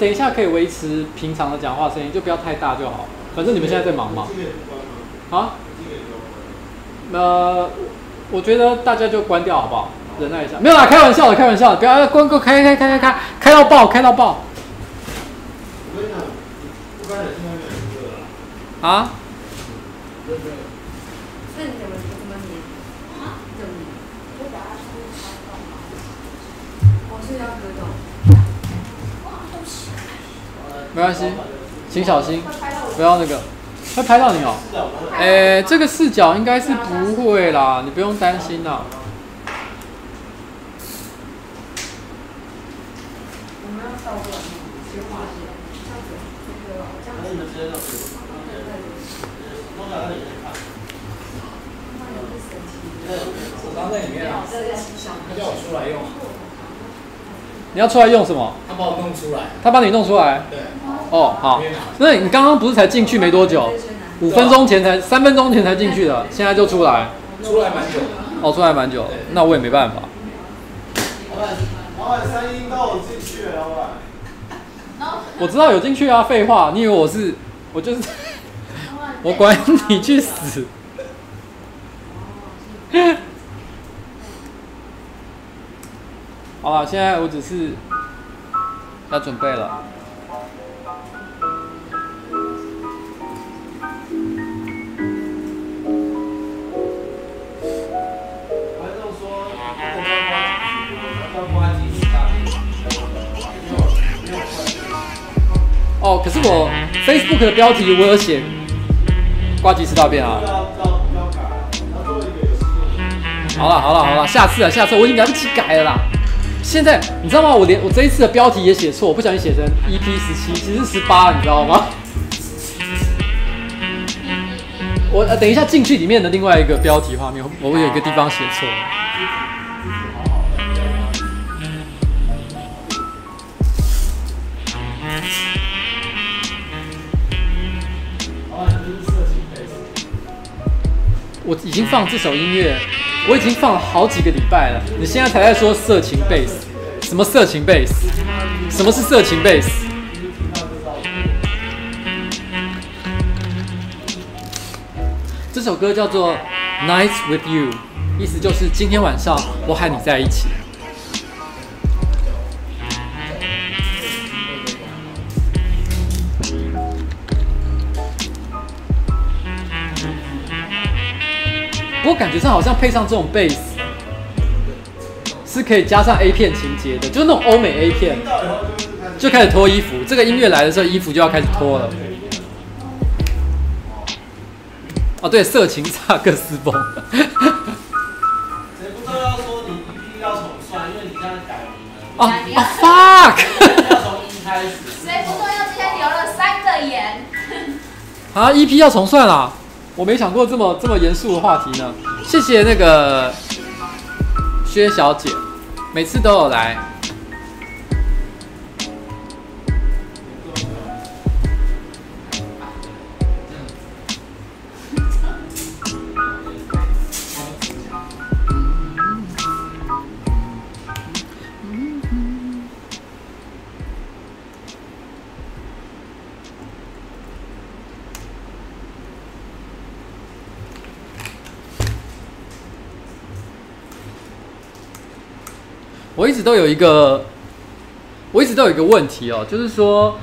等一下可以维持平常的讲话声音，就不要太大就好。反正你们现在在忙嘛。啊？这个也不关。呃，我觉得大家就关掉好不好？忍耐一下，没有啦，开玩笑的，开玩笑的，不要关，关，开开开开开，开到爆，开到爆。啊？没关系，请小心，不要那个，会拍到你哦。哎，这个视角应该是不会啦，你不用担心啦。我们要倒过来，先画线，这样子，这个这样子。那你们直接让我们对对对。弄在那里面看。那有个神奇的。我刚在里面啊，他叫我出来用，你要出来用什么？他把我弄出来。他帮你弄出来。对。哦，好。那你刚刚不是才进去没多久？五分钟前才，三分钟前才进去的，现在就出来。出来蛮久的。哦，出来蛮久，那我也没办法。老板，老板三英都有进去了，老板。我知道有进去啊，废话，你以为我是我就是，我管你去死。好了，现在我只是要准备了。观众说，这个要关机是大便，没有没有关。哦，可是我 Facebook 的标题我有写，呱吉吃大便啊。好了好了好了，下次啊下次我已经来不及改了啦。现在你知道吗？我连我这一次的标题也写错，我不小心写成 EP 十七，其实是十八，你知道吗？我呃等一下进去里面的另外一个标题画面，我会有一个地方写错。我已经放这首音乐，我已经放了好几个礼拜了。你现在才在说色情 base，？什么色情 base？？什么是色情 base？？这首歌叫做《Nights with You》，意思就是今天晚上我和你在一起。过感觉上好像配上这种贝斯，是可以加上 A 片情节的，就是那种欧美 A 片，就开始脱衣服。这个音乐来的时候，衣服就要开始脱了。哦，对，色情 萨克斯风。谁不要说你 EP 要重算，因为你现在改名了。，fuck！要从一开始。谁不说要今天留了三个言？啊，EP 要重算啦！我没想过这么这么严肃的话题呢。谢谢那个薛小姐，每次都有来。我一直都有一个，我一直都有一个问题哦，就是说，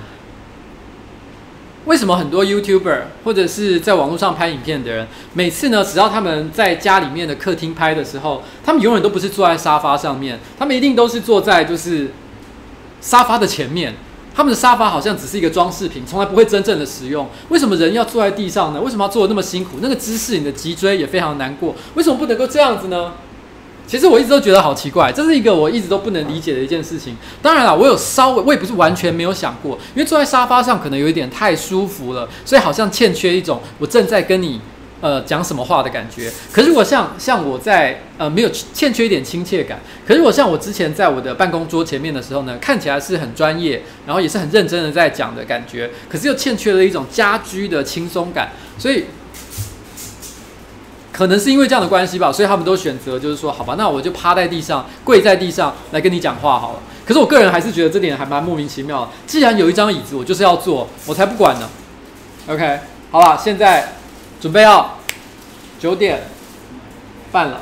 为什么很多 YouTuber 或者是在网络上拍影片的人，每次呢，只要他们在家里面的客厅拍的时候，他们永远都不是坐在沙发上面，他们一定都是坐在就是沙发的前面。他们的沙发好像只是一个装饰品，从来不会真正的使用。为什么人要坐在地上呢？为什么要坐得那么辛苦？那个姿势，你的脊椎也非常难过。为什么不能够这样子呢？其实我一直都觉得好奇怪，这是一个我一直都不能理解的一件事情。当然了，我有稍微，我也不是完全没有想过，因为坐在沙发上可能有一点太舒服了，所以好像欠缺一种我正在跟你呃讲什么话的感觉。可是如果像像我在呃没有欠缺一点亲切感，可是我像我之前在我的办公桌前面的时候呢，看起来是很专业，然后也是很认真的在讲的感觉，可是又欠缺了一种家居的轻松感，所以。可能是因为这样的关系吧，所以他们都选择就是说，好吧，那我就趴在地上，跪在地上来跟你讲话好了。可是我个人还是觉得这点还蛮莫名其妙的。既然有一张椅子，我就是要坐，我才不管呢。OK，好了，现在准备要九点半了，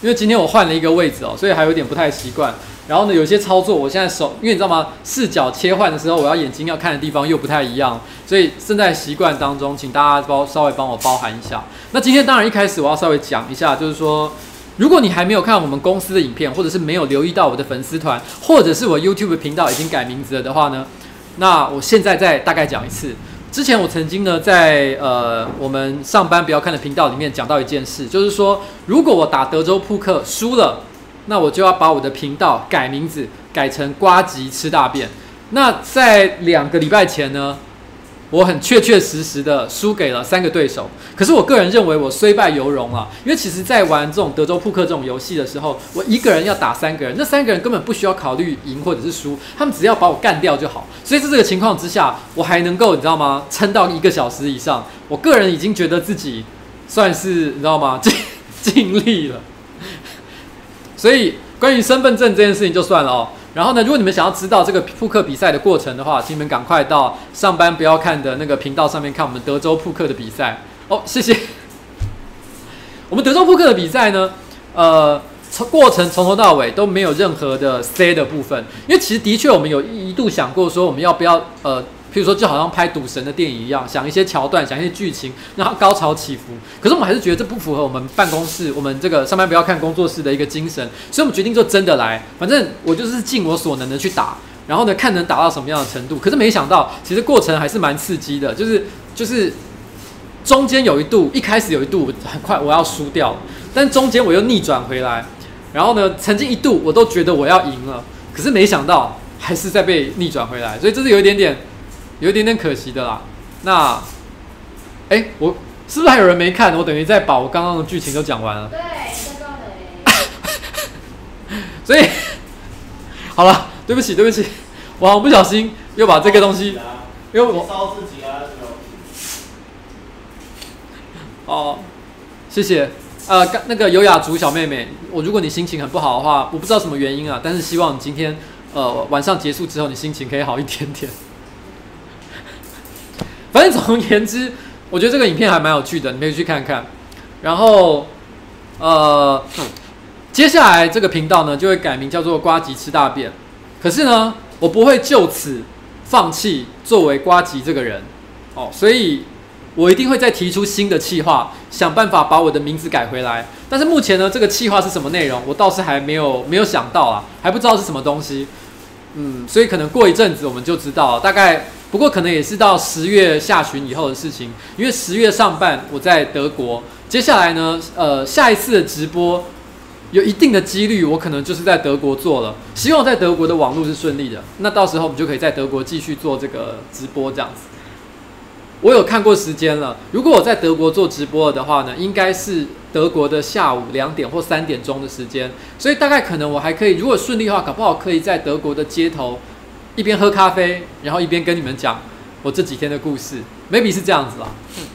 因为今天我换了一个位置哦，所以还有点不太习惯。然后呢，有些操作我现在手，因为你知道吗？视角切换的时候，我要眼睛要看的地方又不太一样，所以正在习惯当中，请大家包稍微帮我包含一下。那今天当然一开始我要稍微讲一下，就是说，如果你还没有看我们公司的影片，或者是没有留意到我的粉丝团，或者是我 YouTube 频道已经改名字了的话呢，那我现在再大概讲一次。之前我曾经呢在呃我们上班不要看的频道里面讲到一件事，就是说，如果我打德州扑克输了。那我就要把我的频道改名字，改成瓜吉吃大便。那在两个礼拜前呢，我很确确实实的输给了三个对手。可是我个人认为我虽败犹荣啊，因为其实在玩这种德州扑克这种游戏的时候，我一个人要打三个人，那三个人根本不需要考虑赢或者是输，他们只要把我干掉就好。所以在这个情况之下，我还能够你知道吗？撑到一个小时以上，我个人已经觉得自己算是你知道吗？尽 尽力了。所以关于身份证这件事情就算了哦。然后呢，如果你们想要知道这个扑克比赛的过程的话，请你们赶快到上班不要看的那个频道上面看我们德州扑克的比赛哦。谢谢。我们德州扑克的比赛呢，呃，从过程从头到尾都没有任何的 C 的部分，因为其实的确我们有一度想过说我们要不要呃。譬如说，就好像拍赌神的电影一样，想一些桥段，想一些剧情，然后高潮起伏。可是我们还是觉得这不符合我们办公室，我们这个上班不要看工作室的一个精神，所以我们决定就真的来。反正我就是尽我所能的去打，然后呢，看能打到什么样的程度。可是没想到，其实过程还是蛮刺激的，就是就是中间有一度，一开始有一度很快我要输掉，但中间我又逆转回来，然后呢，曾经一度我都觉得我要赢了，可是没想到还是再被逆转回来，所以这是有一点点。有一点点可惜的啦，那，哎、欸，我是不是还有人没看？我等于在把我刚刚的剧情都讲完了。对。所以，好了，对不起，对不起，我好不小心又把这个东西，因为我烧自己啊，哦，谢谢，呃，刚那个优雅族小妹妹，我如果你心情很不好的话，我不知道什么原因啊，但是希望你今天呃晚上结束之后，你心情可以好一点点。反正总而言之，我觉得这个影片还蛮有趣的，你可以去看看。然后，呃，接下来这个频道呢就会改名叫做“瓜吉吃大便”。可是呢，我不会就此放弃作为瓜吉这个人哦，所以我一定会再提出新的企划，想办法把我的名字改回来。但是目前呢，这个企划是什么内容，我倒是还没有没有想到啊，还不知道是什么东西。嗯，所以可能过一阵子我们就知道，大概。不过可能也是到十月下旬以后的事情，因为十月上半我在德国，接下来呢，呃，下一次的直播有一定的几率，我可能就是在德国做了。希望在德国的网络是顺利的，那到时候我们就可以在德国继续做这个直播这样子。我有看过时间了，如果我在德国做直播的话呢，应该是德国的下午两点或三点钟的时间，所以大概可能我还可以，如果顺利的话，搞不好可以在德国的街头。一边喝咖啡，然后一边跟你们讲我这几天的故事，maybe 是这样子啦。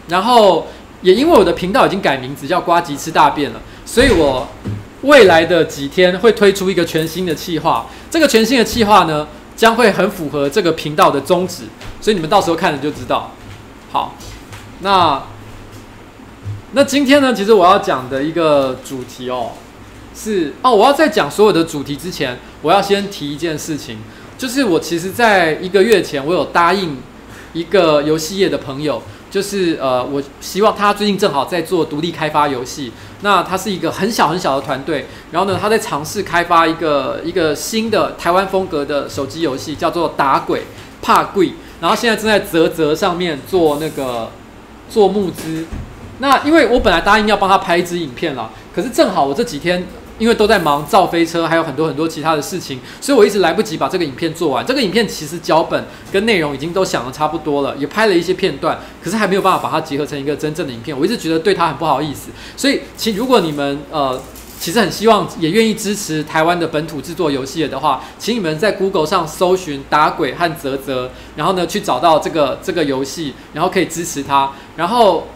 然后也因为我的频道已经改名字叫瓜吉吃大便了，所以我未来的几天会推出一个全新的计划。这个全新的计划呢，将会很符合这个频道的宗旨，所以你们到时候看了就知道。好，那那今天呢，其实我要讲的一个主题哦，是哦，我要在讲所有的主题之前，我要先提一件事情。就是我其实，在一个月前，我有答应一个游戏业的朋友，就是呃，我希望他最近正好在做独立开发游戏，那他是一个很小很小的团队，然后呢，他在尝试开发一个一个新的台湾风格的手机游戏，叫做打鬼怕鬼，然后现在正在泽泽上面做那个做募资。那因为我本来答应要帮他拍一支影片了，可是正好我这几天因为都在忙造飞车，还有很多很多其他的事情，所以我一直来不及把这个影片做完。这个影片其实脚本跟内容已经都想得差不多了，也拍了一些片段，可是还没有办法把它结合成一个真正的影片。我一直觉得对他很不好意思，所以其实如果你们呃。其实很希望也愿意支持台湾的本土制作游戏的话，请你们在 Google 上搜寻打鬼和泽泽，然后呢去找到这个这个游戏，然后可以支持它。然后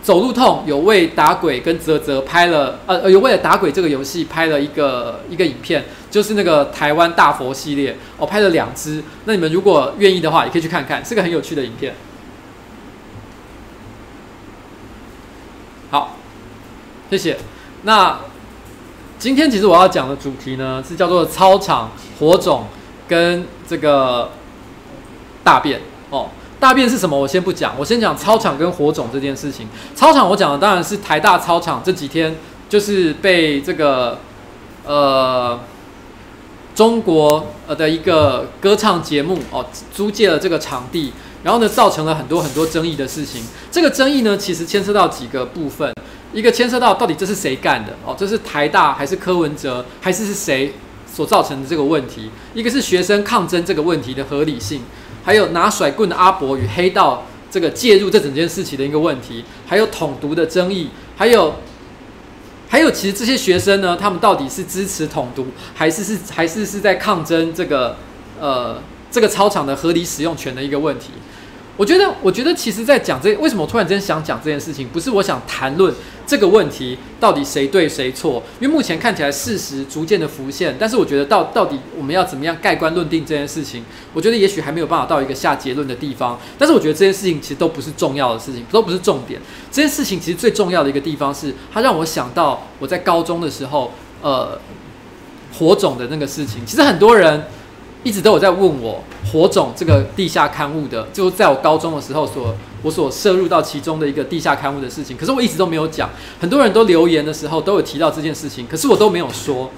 走路痛有为打鬼跟泽泽拍了，呃，有为了打鬼这个游戏拍了一个一个影片，就是那个台湾大佛系列，我、拍了两支。那你们如果愿意的话，也可以去看看，是个很有趣的影片。好，谢谢。那。今天其实我要讲的主题呢，是叫做操场火种跟这个大便哦。大便是什么？我先不讲，我先讲操场跟火种这件事情。操场我讲的当然是台大操场，这几天就是被这个呃中国呃的一个歌唱节目哦租借了这个场地，然后呢造成了很多很多争议的事情。这个争议呢，其实牵涉到几个部分。一个牵涉到到底这是谁干的哦？这是台大还是柯文哲还是是谁所造成的这个问题？一个是学生抗争这个问题的合理性，还有拿甩棍的阿伯与黑道这个介入这整件事情的一个问题，还有统独的争议，还有还有其实这些学生呢，他们到底是支持统独，还是是还是是在抗争这个呃这个操场的合理使用权的一个问题？我觉得，我觉得其实，在讲这为什么我突然间想讲这件事情，不是我想谈论这个问题到底谁对谁错，因为目前看起来事实逐渐的浮现，但是我觉得到到底我们要怎么样盖棺论定这件事情，我觉得也许还没有办法到一个下结论的地方。但是我觉得这件事情其实都不是重要的事情，都不是重点。这件事情其实最重要的一个地方是，它让我想到我在高中的时候，呃，火种的那个事情。其实很多人。一直都有在问我火种这个地下刊物的，就在我高中的时候所我所摄入到其中的一个地下刊物的事情，可是我一直都没有讲。很多人都留言的时候都有提到这件事情，可是我都没有说。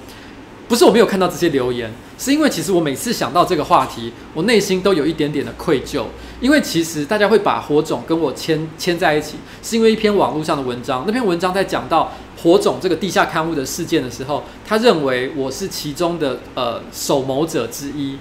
不是我没有看到这些留言，是因为其实我每次想到这个话题，我内心都有一点点的愧疚。因为其实大家会把火种跟我牵牵在一起，是因为一篇网络上的文章。那篇文章在讲到火种这个地下刊物的事件的时候，他认为我是其中的呃首谋者之一。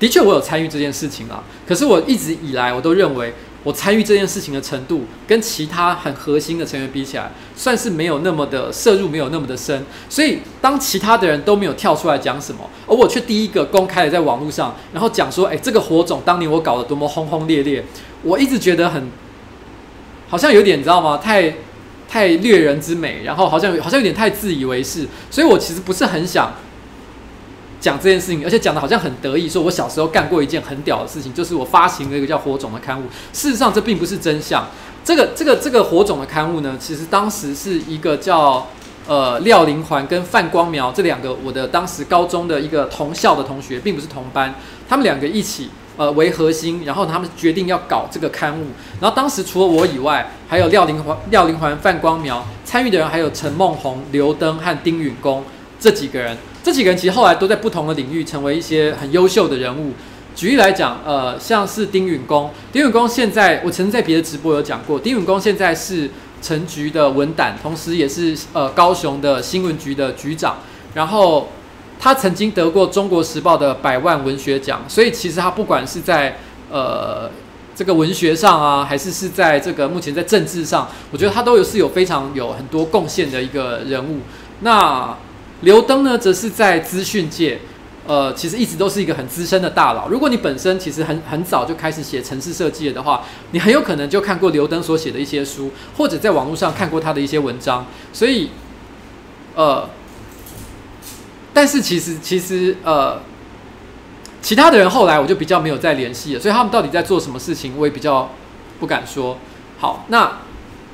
的确，我有参与这件事情啊。可是我一直以来我都认为。我参与这件事情的程度，跟其他很核心的成员比起来，算是没有那么的摄入，没有那么的深。所以，当其他的人都没有跳出来讲什么，而我却第一个公开的在网络上，然后讲说：“哎，这个火种当年我搞得多么轰轰烈烈。”我一直觉得很，好像有点你知道吗？太太掠人之美，然后好像好像有点太自以为是。所以我其实不是很想。讲这件事情，而且讲的好像很得意，说我小时候干过一件很屌的事情，就是我发行了一个叫《火种》的刊物。事实上，这并不是真相。这个、这个、这个《火种》的刊物呢，其实当时是一个叫呃廖林环跟范光苗这两个我的当时高中的一个同校的同学，并不是同班，他们两个一起呃为核心，然后他们决定要搞这个刊物。然后当时除了我以外，还有廖林环、廖林环、范光苗参与的人，还有陈梦红、刘登和丁允恭这几个人。这几个人其实后来都在不同的领域成为一些很优秀的人物。举例来讲，呃，像是丁允恭，丁允恭现在我曾在别的直播有讲过，丁允恭现在是成局的文胆，同时也是呃高雄的新闻局的局长。然后他曾经得过《中国时报》的百万文学奖，所以其实他不管是在呃这个文学上啊，还是是在这个目前在政治上，我觉得他都有是有非常有很多贡献的一个人物。那刘登呢，则是在资讯界，呃，其实一直都是一个很资深的大佬。如果你本身其实很很早就开始写城市设计了的话，你很有可能就看过刘登所写的一些书，或者在网络上看过他的一些文章。所以，呃，但是其实其实呃，其他的人后来我就比较没有再联系了，所以他们到底在做什么事情，我也比较不敢说。好，那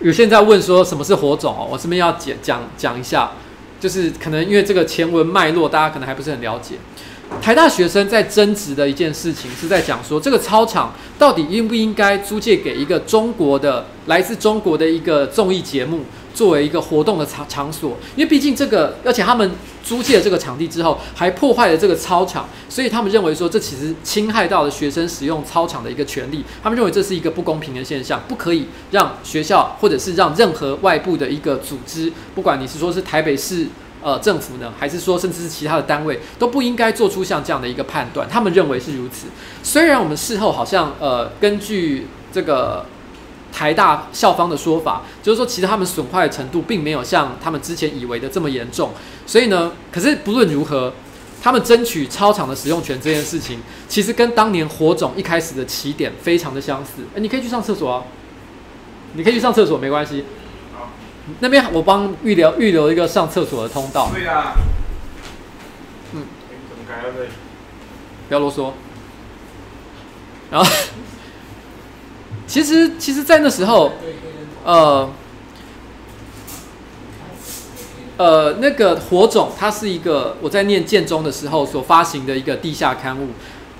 有些人在问说什么是火种哦，我这边要讲讲讲一下。就是可能因为这个前文脉络，大家可能还不是很了解。台大学生在争执的一件事情，是在讲说这个操场到底应不应该租借给一个中国的来自中国的一个综艺节目。作为一个活动的场场所，因为毕竟这个，而且他们租借了这个场地之后，还破坏了这个操场，所以他们认为说，这其实侵害到了学生使用操场的一个权利。他们认为这是一个不公平的现象，不可以让学校或者是让任何外部的一个组织，不管你是说是台北市呃政府呢，还是说甚至是其他的单位都不应该做出像这样的一个判断？他们认为是如此。虽然我们事后好像呃根据这个台大校方的说法，就是说其实他们损坏的程度并没有像他们之前以为的这么严重。所以呢，可是不论如何，他们争取操场的使用权这件事情，其实跟当年火种一开始的起点非常的相似。哎，你可以去上厕所啊，你可以去上厕所，没关系。好，那边我帮预留预留一个上厕所的通道。对啊。嗯。怎么改到这里？不要啰嗦。然后，其 实其实，在那时候，呃。呃，那个火种，它是一个我在念建中的时候所发行的一个地下刊物，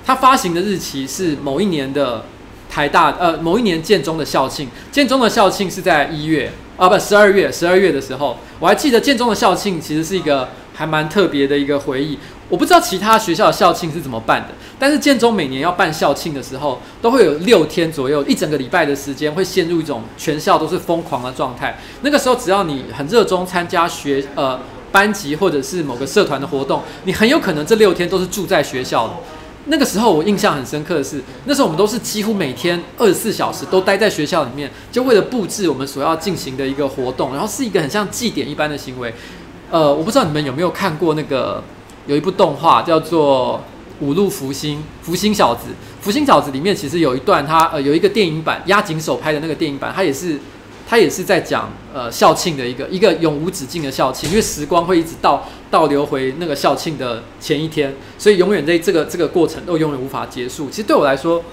它发行的日期是某一年的台大，呃，某一年建中的校庆，建中的校庆是在一月，啊，不，十二月，十二月的时候，我还记得建中的校庆其实是一个还蛮特别的一个回忆。我不知道其他学校的校庆是怎么办的，但是建中每年要办校庆的时候，都会有六天左右，一整个礼拜的时间会陷入一种全校都是疯狂的状态。那个时候，只要你很热衷参加学呃班级或者是某个社团的活动，你很有可能这六天都是住在学校的。那个时候我印象很深刻的是，那时候我们都是几乎每天二十四小时都待在学校里面，就为了布置我们所要进行的一个活动，然后是一个很像祭典一般的行为。呃，我不知道你们有没有看过那个。有一部动画叫做《五路福星》，福星小子，福星小子里面其实有一段，他呃有一个电影版，押井守拍的那个电影版，他也是他也是在讲呃校庆的一个一个永无止境的校庆，因为时光会一直倒倒流回那个校庆的前一天，所以永远在这个这个过程都永远无法结束。其实对我来说，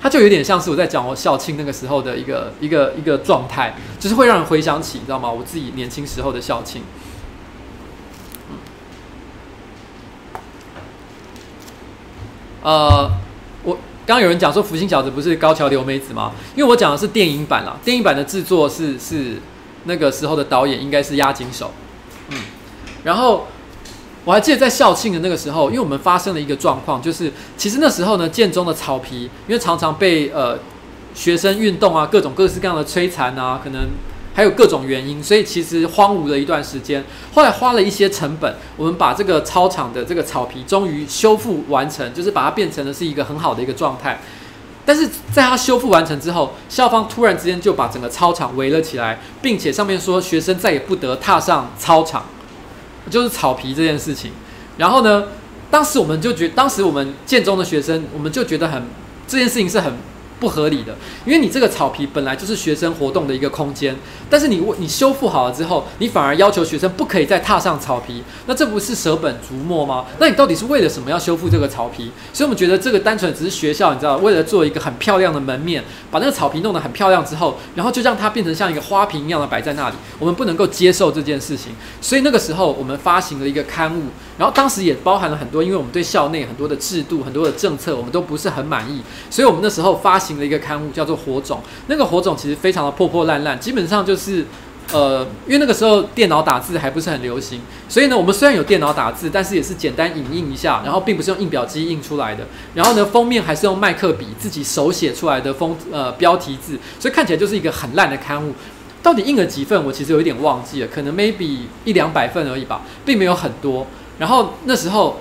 它就有点像是我在讲我校庆那个时候的一个一个一个状态，就是会让人回想起，你知道吗？我自己年轻时候的校庆。呃，刚刚有人讲说《福星小子》不是高桥留美子吗？因为我讲的是电影版啦，电影版的制作是是那个时候的导演应该是押井守，嗯，然后我还记得在校庆的那个时候，因为我们发生了一个状况，就是其实那时候呢，建中的草皮因为常常被呃学生运动啊，各种各式各样的摧残啊，可能。还有各种原因，所以其实荒芜了一段时间。后来花了一些成本，我们把这个操场的这个草皮终于修复完成，就是把它变成了是一个很好的一个状态。但是在它修复完成之后，校方突然之间就把整个操场围了起来，并且上面说学生再也不得踏上操场，就是草皮这件事情。然后呢，当时我们就觉，当时我们建中的学生，我们就觉得很这件事情是很。不合理的，因为你这个草皮本来就是学生活动的一个空间，但是你你修复好了之后，你反而要求学生不可以再踏上草皮，那这不是舍本逐末吗？那你到底是为了什么要修复这个草皮？所以我们觉得这个单纯只是学校，你知道，为了做一个很漂亮的门面，把那个草皮弄得很漂亮之后，然后就让它变成像一个花瓶一样的摆在那里，我们不能够接受这件事情。所以那个时候我们发行了一个刊物，然后当时也包含了很多，因为我们对校内很多的制度、很多的政策，我们都不是很满意，所以我们那时候发行了一个刊物，叫做《火种》。那个火种其实非常的破破烂烂，基本上就是，呃，因为那个时候电脑打字还不是很流行，所以呢，我们虽然有电脑打字，但是也是简单影印一下，然后并不是用印表机印出来的。然后呢，封面还是用麦克笔自己手写出来的封呃标题字，所以看起来就是一个很烂的刊物。到底印了几份，我其实有一点忘记了，可能 maybe 一两百份而已吧，并没有很多。然后那时候。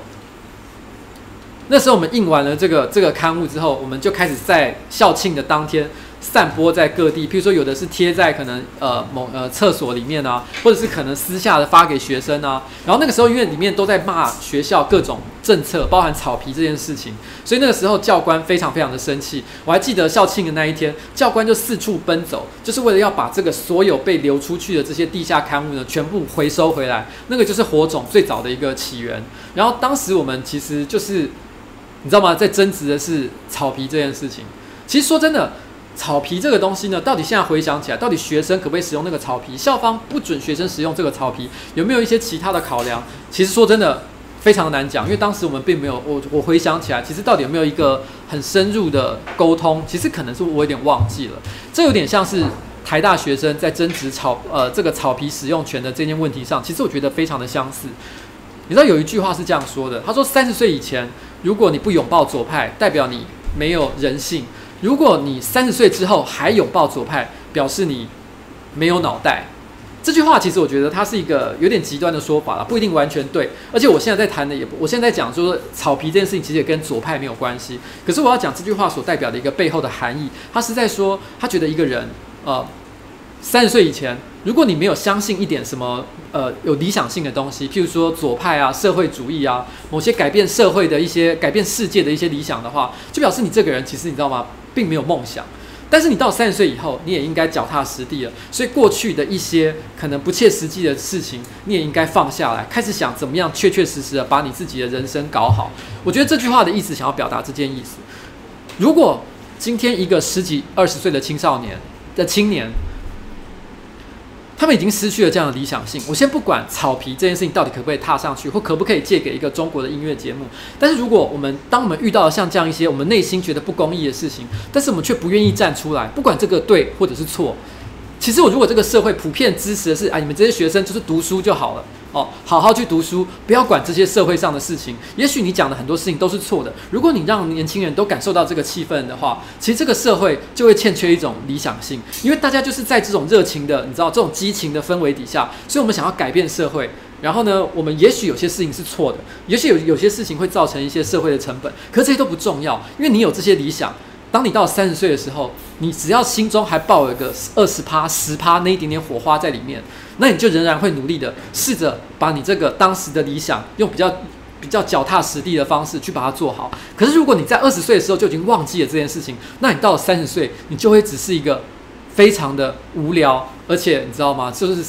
那时候我们印完了这个这个刊物之后，我们就开始在校庆的当天散播在各地。譬如说，有的是贴在可能呃某呃厕所里面啊，或者是可能私下的发给学生啊。然后那个时候，因为里面都在骂学校各种政策，包含草皮这件事情，所以那个时候教官非常非常的生气。我还记得校庆的那一天，教官就四处奔走，就是为了要把这个所有被流出去的这些地下刊物呢，全部回收回来。那个就是火种最早的一个起源。然后当时我们其实就是。你知道吗？在争执的是草皮这件事情。其实说真的，草皮这个东西呢，到底现在回想起来，到底学生可不可以使用那个草皮？校方不准学生使用这个草皮，有没有一些其他的考量？其实说真的，非常难讲，因为当时我们并没有，我我回想起来，其实到底有没有一个很深入的沟通？其实可能是我有点忘记了。这有点像是台大学生在争执草呃这个草皮使用权的这件问题上，其实我觉得非常的相似。你知道有一句话是这样说的，他说三十岁以前。如果你不拥抱左派，代表你没有人性；如果你三十岁之后还拥抱左派，表示你没有脑袋。这句话其实我觉得它是一个有点极端的说法了，不一定完全对。而且我现在在谈的也，我现在讲说草皮这件事情其实也跟左派没有关系。可是我要讲这句话所代表的一个背后的含义，他是在说他觉得一个人呃三十岁以前，如果你没有相信一点什么呃有理想性的东西，譬如说左派啊、社会主义啊、某些改变社会的一些、改变世界的一些理想的话，就表示你这个人其实你知道吗，并没有梦想。但是你到三十岁以后，你也应该脚踏实地了。所以过去的一些可能不切实际的事情，你也应该放下来，开始想怎么样确确实实的把你自己的人生搞好。我觉得这句话的意思想要表达这件意思。如果今天一个十几二十岁的青少年的青年，他们已经失去了这样的理想性。我先不管草皮这件事情到底可不可以踏上去，或可不可以借给一个中国的音乐节目。但是如果我们当我们遇到了像这样一些我们内心觉得不公义的事情，但是我们却不愿意站出来，不管这个对或者是错。其实我如果这个社会普遍支持的是，啊，你们这些学生就是读书就好了。哦，好好去读书，不要管这些社会上的事情。也许你讲的很多事情都是错的。如果你让年轻人都感受到这个气氛的话，其实这个社会就会欠缺一种理想性，因为大家就是在这种热情的，你知道这种激情的氛围底下，所以我们想要改变社会。然后呢，我们也许有些事情是错的，也许有有些事情会造成一些社会的成本，可这些都不重要，因为你有这些理想。当你到三十岁的时候，你只要心中还抱有一个二十趴、十趴那一点点火花在里面，那你就仍然会努力的试着把你这个当时的理想，用比较比较脚踏实地的方式去把它做好。可是如果你在二十岁的时候就已经忘记了这件事情，那你到了三十岁，你就会只是一个非常的无聊，而且你知道吗？就是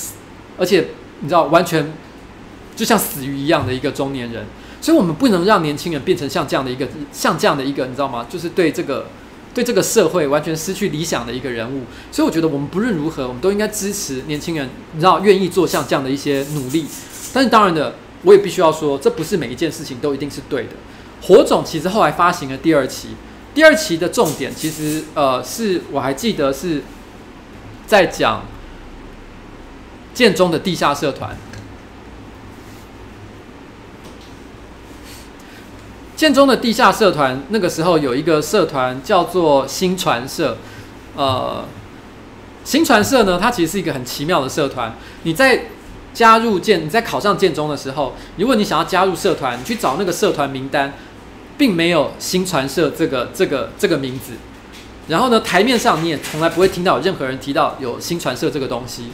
而且你知道完全就像死鱼一样的一个中年人。所以我们不能让年轻人变成像这样的一个像这样的一个你知道吗？就是对这个。对这个社会完全失去理想的一个人物，所以我觉得我们不论如何，我们都应该支持年轻人，你知道，愿意做像这样的一些努力。但是当然的，我也必须要说，这不是每一件事情都一定是对的。火种其实后来发行了第二期，第二期的重点其实呃是我还记得是在讲建中的地下社团。建中的地下社团，那个时候有一个社团叫做新传社，呃，新传社呢，它其实是一个很奇妙的社团。你在加入建，你在考上建中的时候，如果你想要加入社团，你去找那个社团名单，并没有新传社这个这个这个名字。然后呢，台面上你也从来不会听到任何人提到有新传社这个东西。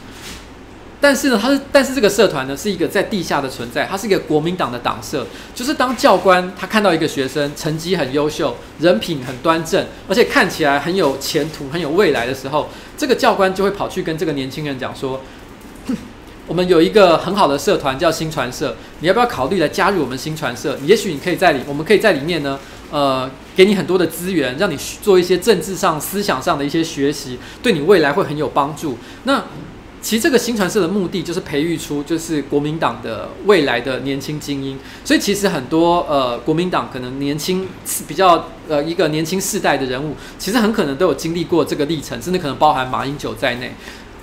但是呢，他是，但是这个社团呢，是一个在地下的存在，它是一个国民党的党社。就是当教官他看到一个学生成绩很优秀，人品很端正，而且看起来很有前途、很有未来的时候，这个教官就会跑去跟这个年轻人讲说：“ 我们有一个很好的社团叫新传社，你要不要考虑来加入我们新传社？也许你可以在里，我们可以在里面呢，呃，给你很多的资源，让你做一些政治上、思想上的一些学习，对你未来会很有帮助。”那其实这个新传社的目的就是培育出就是国民党的未来的年轻精英，所以其实很多呃国民党可能年轻比较呃一个年轻世代的人物，其实很可能都有经历过这个历程，甚至可能包含马英九在内。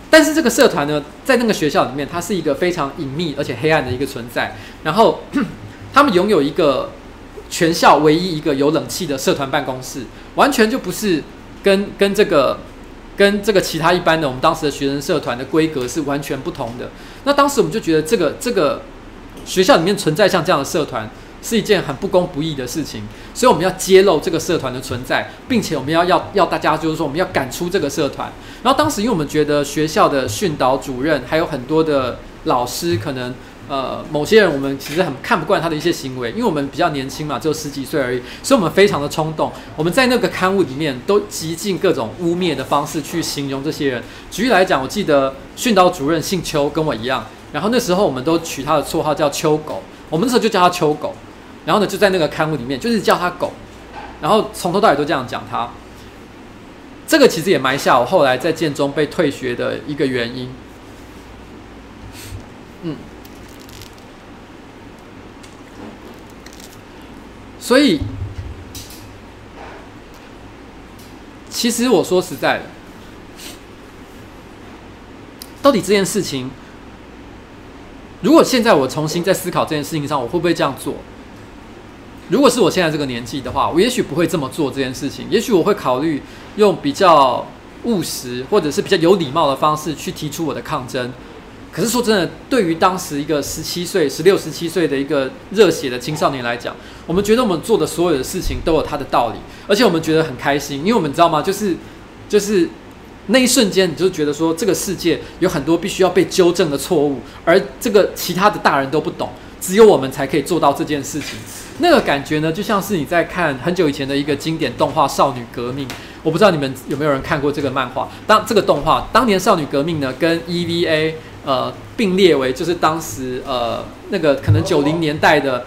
但是这个社团呢，在那个学校里面，它是一个非常隐秘而且黑暗的一个存在。然后 他们拥有一个全校唯一一个有冷气的社团办公室，完全就不是跟跟这个。跟这个其他一般的我们当时的学生社团的规格是完全不同的。那当时我们就觉得这个这个学校里面存在像这样的社团是一件很不公不义的事情，所以我们要揭露这个社团的存在，并且我们要要要大家就是说我们要赶出这个社团。然后当时因为我们觉得学校的训导主任还有很多的老师可能。呃，某些人我们其实很看不惯他的一些行为，因为我们比较年轻嘛，只有十几岁而已，所以我们非常的冲动。我们在那个刊物里面都极尽各种污蔑的方式去形容这些人。举例来讲，我记得训导主任姓邱，跟我一样，然后那时候我们都取他的绰号叫邱狗，我们那时候就叫他邱狗。然后呢，就在那个刊物里面就是叫他狗，然后从头到尾都这样讲他。这个其实也埋下我后来在建中被退学的一个原因。所以，其实我说实在的，到底这件事情，如果现在我重新在思考这件事情上，我会不会这样做？如果是我现在这个年纪的话，我也许不会这么做这件事情。也许我会考虑用比较务实或者是比较有礼貌的方式去提出我的抗争。可是说真的，对于当时一个十七岁、十六、十七岁的一个热血的青少年来讲，我们觉得我们做的所有的事情都有它的道理，而且我们觉得很开心，因为我们知道吗？就是就是那一瞬间，你就觉得说这个世界有很多必须要被纠正的错误，而这个其他的大人都不懂，只有我们才可以做到这件事情。那个感觉呢，就像是你在看很久以前的一个经典动画《少女革命》。我不知道你们有没有人看过这个漫画？当这个动画当年《少女革命》呢，跟 EVA 呃并列为就是当时呃那个可能九零年代的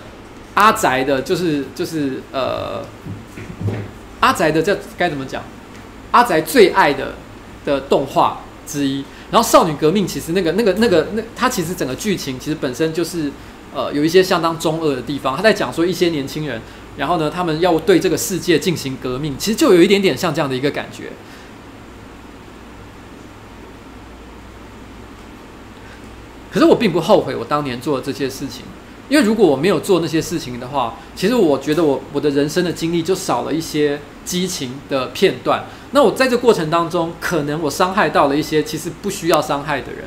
阿宅的，就是就是呃阿宅的这该怎么讲？阿宅最爱的的动画之一。然后《少女革命》其实那个那个那个那它其实整个剧情其实本身就是呃有一些相当中二的地方。他在讲说一些年轻人。然后呢，他们要对这个世界进行革命，其实就有一点点像这样的一个感觉。可是我并不后悔我当年做的这些事情，因为如果我没有做那些事情的话，其实我觉得我我的人生的经历就少了一些激情的片段。那我在这过程当中，可能我伤害到了一些其实不需要伤害的人。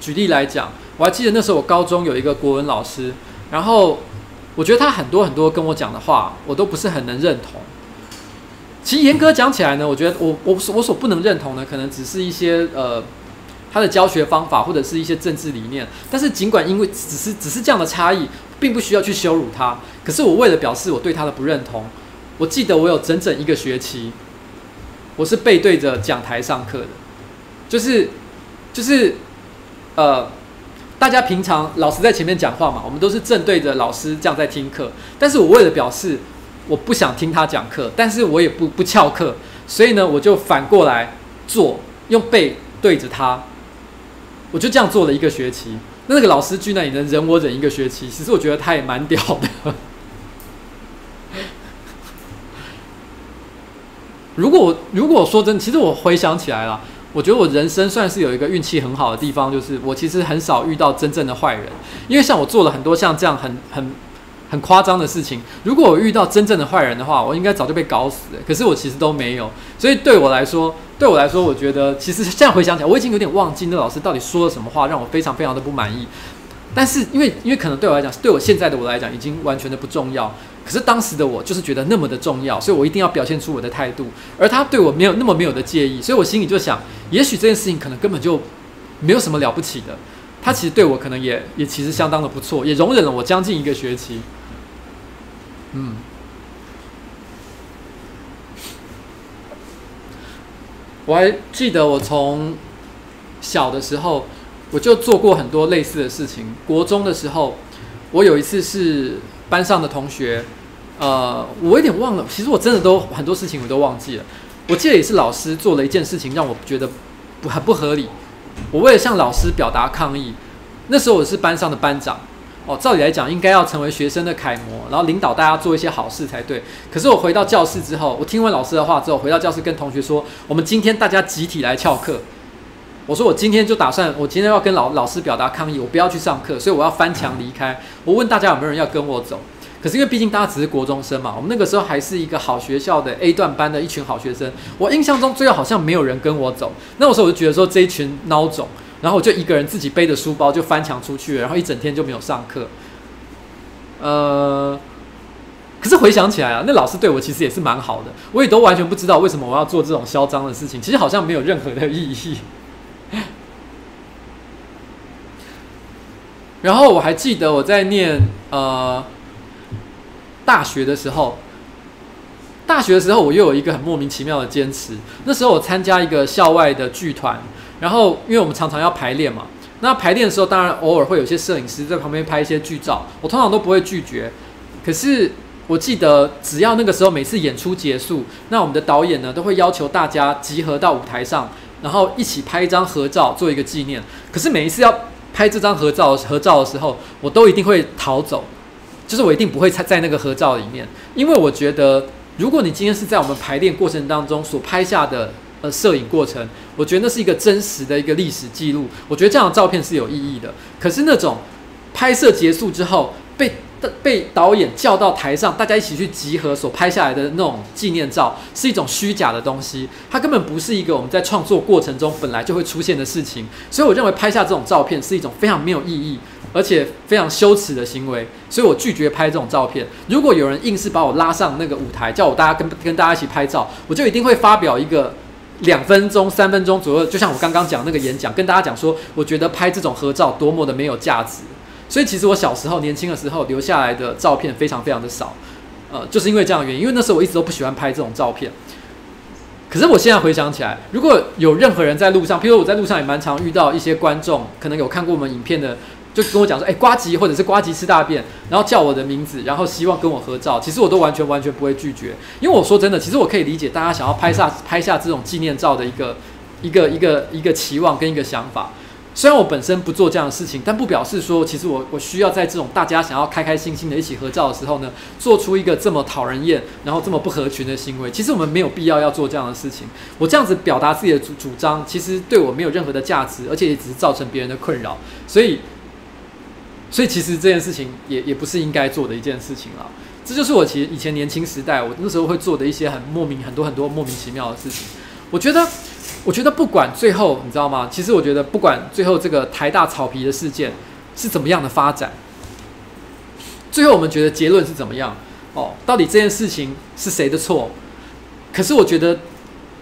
举例来讲，我还记得那时候我高中有一个国文老师，然后。我觉得他很多很多跟我讲的话，我都不是很能认同。其实严格讲起来呢，我觉得我我我所不能认同的，可能只是一些呃他的教学方法或者是一些政治理念。但是尽管因为只是只是这样的差异，并不需要去羞辱他。可是我为了表示我对他的不认同，我记得我有整整一个学期，我是背对着讲台上课的，就是就是呃。大家平常老师在前面讲话嘛，我们都是正对着老师这样在听课。但是我为了表示我不想听他讲课，但是我也不不翘课，所以呢，我就反过来坐，用背对着他，我就这样做了一个学期。那那个老师居然也能忍我忍一个学期，其实我觉得他也蛮屌的。如果如果说真，其实我回想起来了。我觉得我人生算是有一个运气很好的地方，就是我其实很少遇到真正的坏人，因为像我做了很多像这样很很很夸张的事情，如果我遇到真正的坏人的话，我应该早就被搞死了。可是我其实都没有，所以对我来说，对我来说，我觉得其实现在回想起来，我已经有点忘记那老师到底说了什么话，让我非常非常的不满意。但是因为因为可能对我来讲，对我现在的我来讲，已经完全的不重要。可是当时的我就是觉得那么的重要，所以我一定要表现出我的态度。而他对我没有那么没有的介意，所以我心里就想，也许这件事情可能根本就没有什么了不起的。他其实对我可能也也其实相当的不错，也容忍了我将近一个学期。嗯，我还记得我从小的时候我就做过很多类似的事情。国中的时候，我有一次是。班上的同学，呃，我有点忘了。其实我真的都很多事情我都忘记了。我记得也是老师做了一件事情，让我觉得不很不合理。我为了向老师表达抗议，那时候我是班上的班长。哦，照理来讲应该要成为学生的楷模，然后领导大家做一些好事才对。可是我回到教室之后，我听完老师的话之后，回到教室跟同学说：“我们今天大家集体来翘课。”我说我今天就打算，我今天要跟老老师表达抗议，我不要去上课，所以我要翻墙离开。我问大家有没有人要跟我走？可是因为毕竟大家只是国中生嘛，我们那个时候还是一个好学校的 A 段班的一群好学生。我印象中最后好像没有人跟我走。那个时候我就觉得说这一群孬种，然后我就一个人自己背着书包就翻墙出去，然后一整天就没有上课。呃，可是回想起来啊，那老师对我其实也是蛮好的，我也都完全不知道为什么我要做这种嚣张的事情，其实好像没有任何的意义。然后我还记得我在念呃大学的时候，大学的时候我又有一个很莫名其妙的坚持。那时候我参加一个校外的剧团，然后因为我们常常要排练嘛，那排练的时候当然偶尔会有些摄影师在旁边拍一些剧照，我通常都不会拒绝。可是我记得只要那个时候每次演出结束，那我们的导演呢都会要求大家集合到舞台上，然后一起拍一张合照做一个纪念。可是每一次要拍这张合照合照的时候，我都一定会逃走，就是我一定不会在在那个合照里面，因为我觉得，如果你今天是在我们排练过程当中所拍下的呃摄影过程，我觉得那是一个真实的一个历史记录，我觉得这样的照片是有意义的。可是那种拍摄结束之后被被导演叫到台上，大家一起去集合所拍下来的那种纪念照，是一种虚假的东西，它根本不是一个我们在创作过程中本来就会出现的事情。所以我认为拍下这种照片是一种非常没有意义，而且非常羞耻的行为。所以我拒绝拍这种照片。如果有人硬是把我拉上那个舞台，叫我大家跟跟大家一起拍照，我就一定会发表一个两分钟、三分钟左右，就像我刚刚讲那个演讲，跟大家讲说，我觉得拍这种合照多么的没有价值。所以其实我小时候年轻的时候留下来的照片非常非常的少，呃，就是因为这样原因，因为那时候我一直都不喜欢拍这种照片。可是我现在回想起来，如果有任何人在路上，譬如我在路上也蛮常遇到一些观众，可能有看过我们影片的，就跟我讲说，哎，呱吉或者是呱吉吃大便，然后叫我的名字，然后希望跟我合照，其实我都完全完全不会拒绝，因为我说真的，其实我可以理解大家想要拍下 拍下这种纪念照的一个一个一个一个期望跟一个想法。虽然我本身不做这样的事情，但不表示说，其实我我需要在这种大家想要开开心心的一起合照的时候呢，做出一个这么讨人厌，然后这么不合群的行为。其实我们没有必要要做这样的事情。我这样子表达自己的主主张，其实对我没有任何的价值，而且也只是造成别人的困扰。所以，所以其实这件事情也也不是应该做的一件事情了。这就是我其实以前年轻时代，我那时候会做的一些很莫名、很多很多莫名其妙的事情。我觉得。我觉得不管最后你知道吗？其实我觉得不管最后这个台大草皮的事件是怎么样的发展，最后我们觉得结论是怎么样？哦，到底这件事情是谁的错？可是我觉得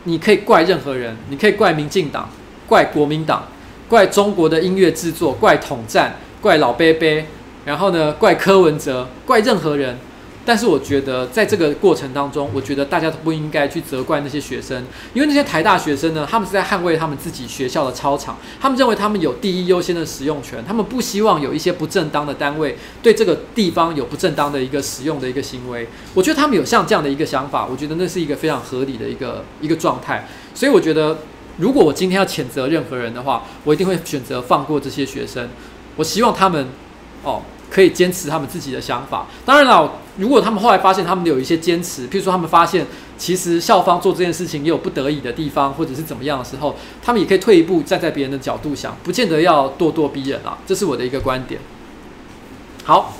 你可以怪任何人，你可以怪民进党，怪国民党，怪中国的音乐制作，怪统战，怪老伯伯，然后呢，怪柯文哲，怪任何人。但是我觉得，在这个过程当中，我觉得大家都不应该去责怪那些学生，因为那些台大学生呢，他们是在捍卫他们自己学校的操场，他们认为他们有第一优先的使用权，他们不希望有一些不正当的单位对这个地方有不正当的一个使用的一个行为。我觉得他们有像这样的一个想法，我觉得那是一个非常合理的一个一个状态。所以我觉得，如果我今天要谴责任何人的话，我一定会选择放过这些学生。我希望他们，哦。可以坚持他们自己的想法。当然了，如果他们后来发现他们有一些坚持，譬如说他们发现其实校方做这件事情也有不得已的地方，或者是怎么样的时候，他们也可以退一步，站在别人的角度想，不见得要咄咄逼人啊。这是我的一个观点。好，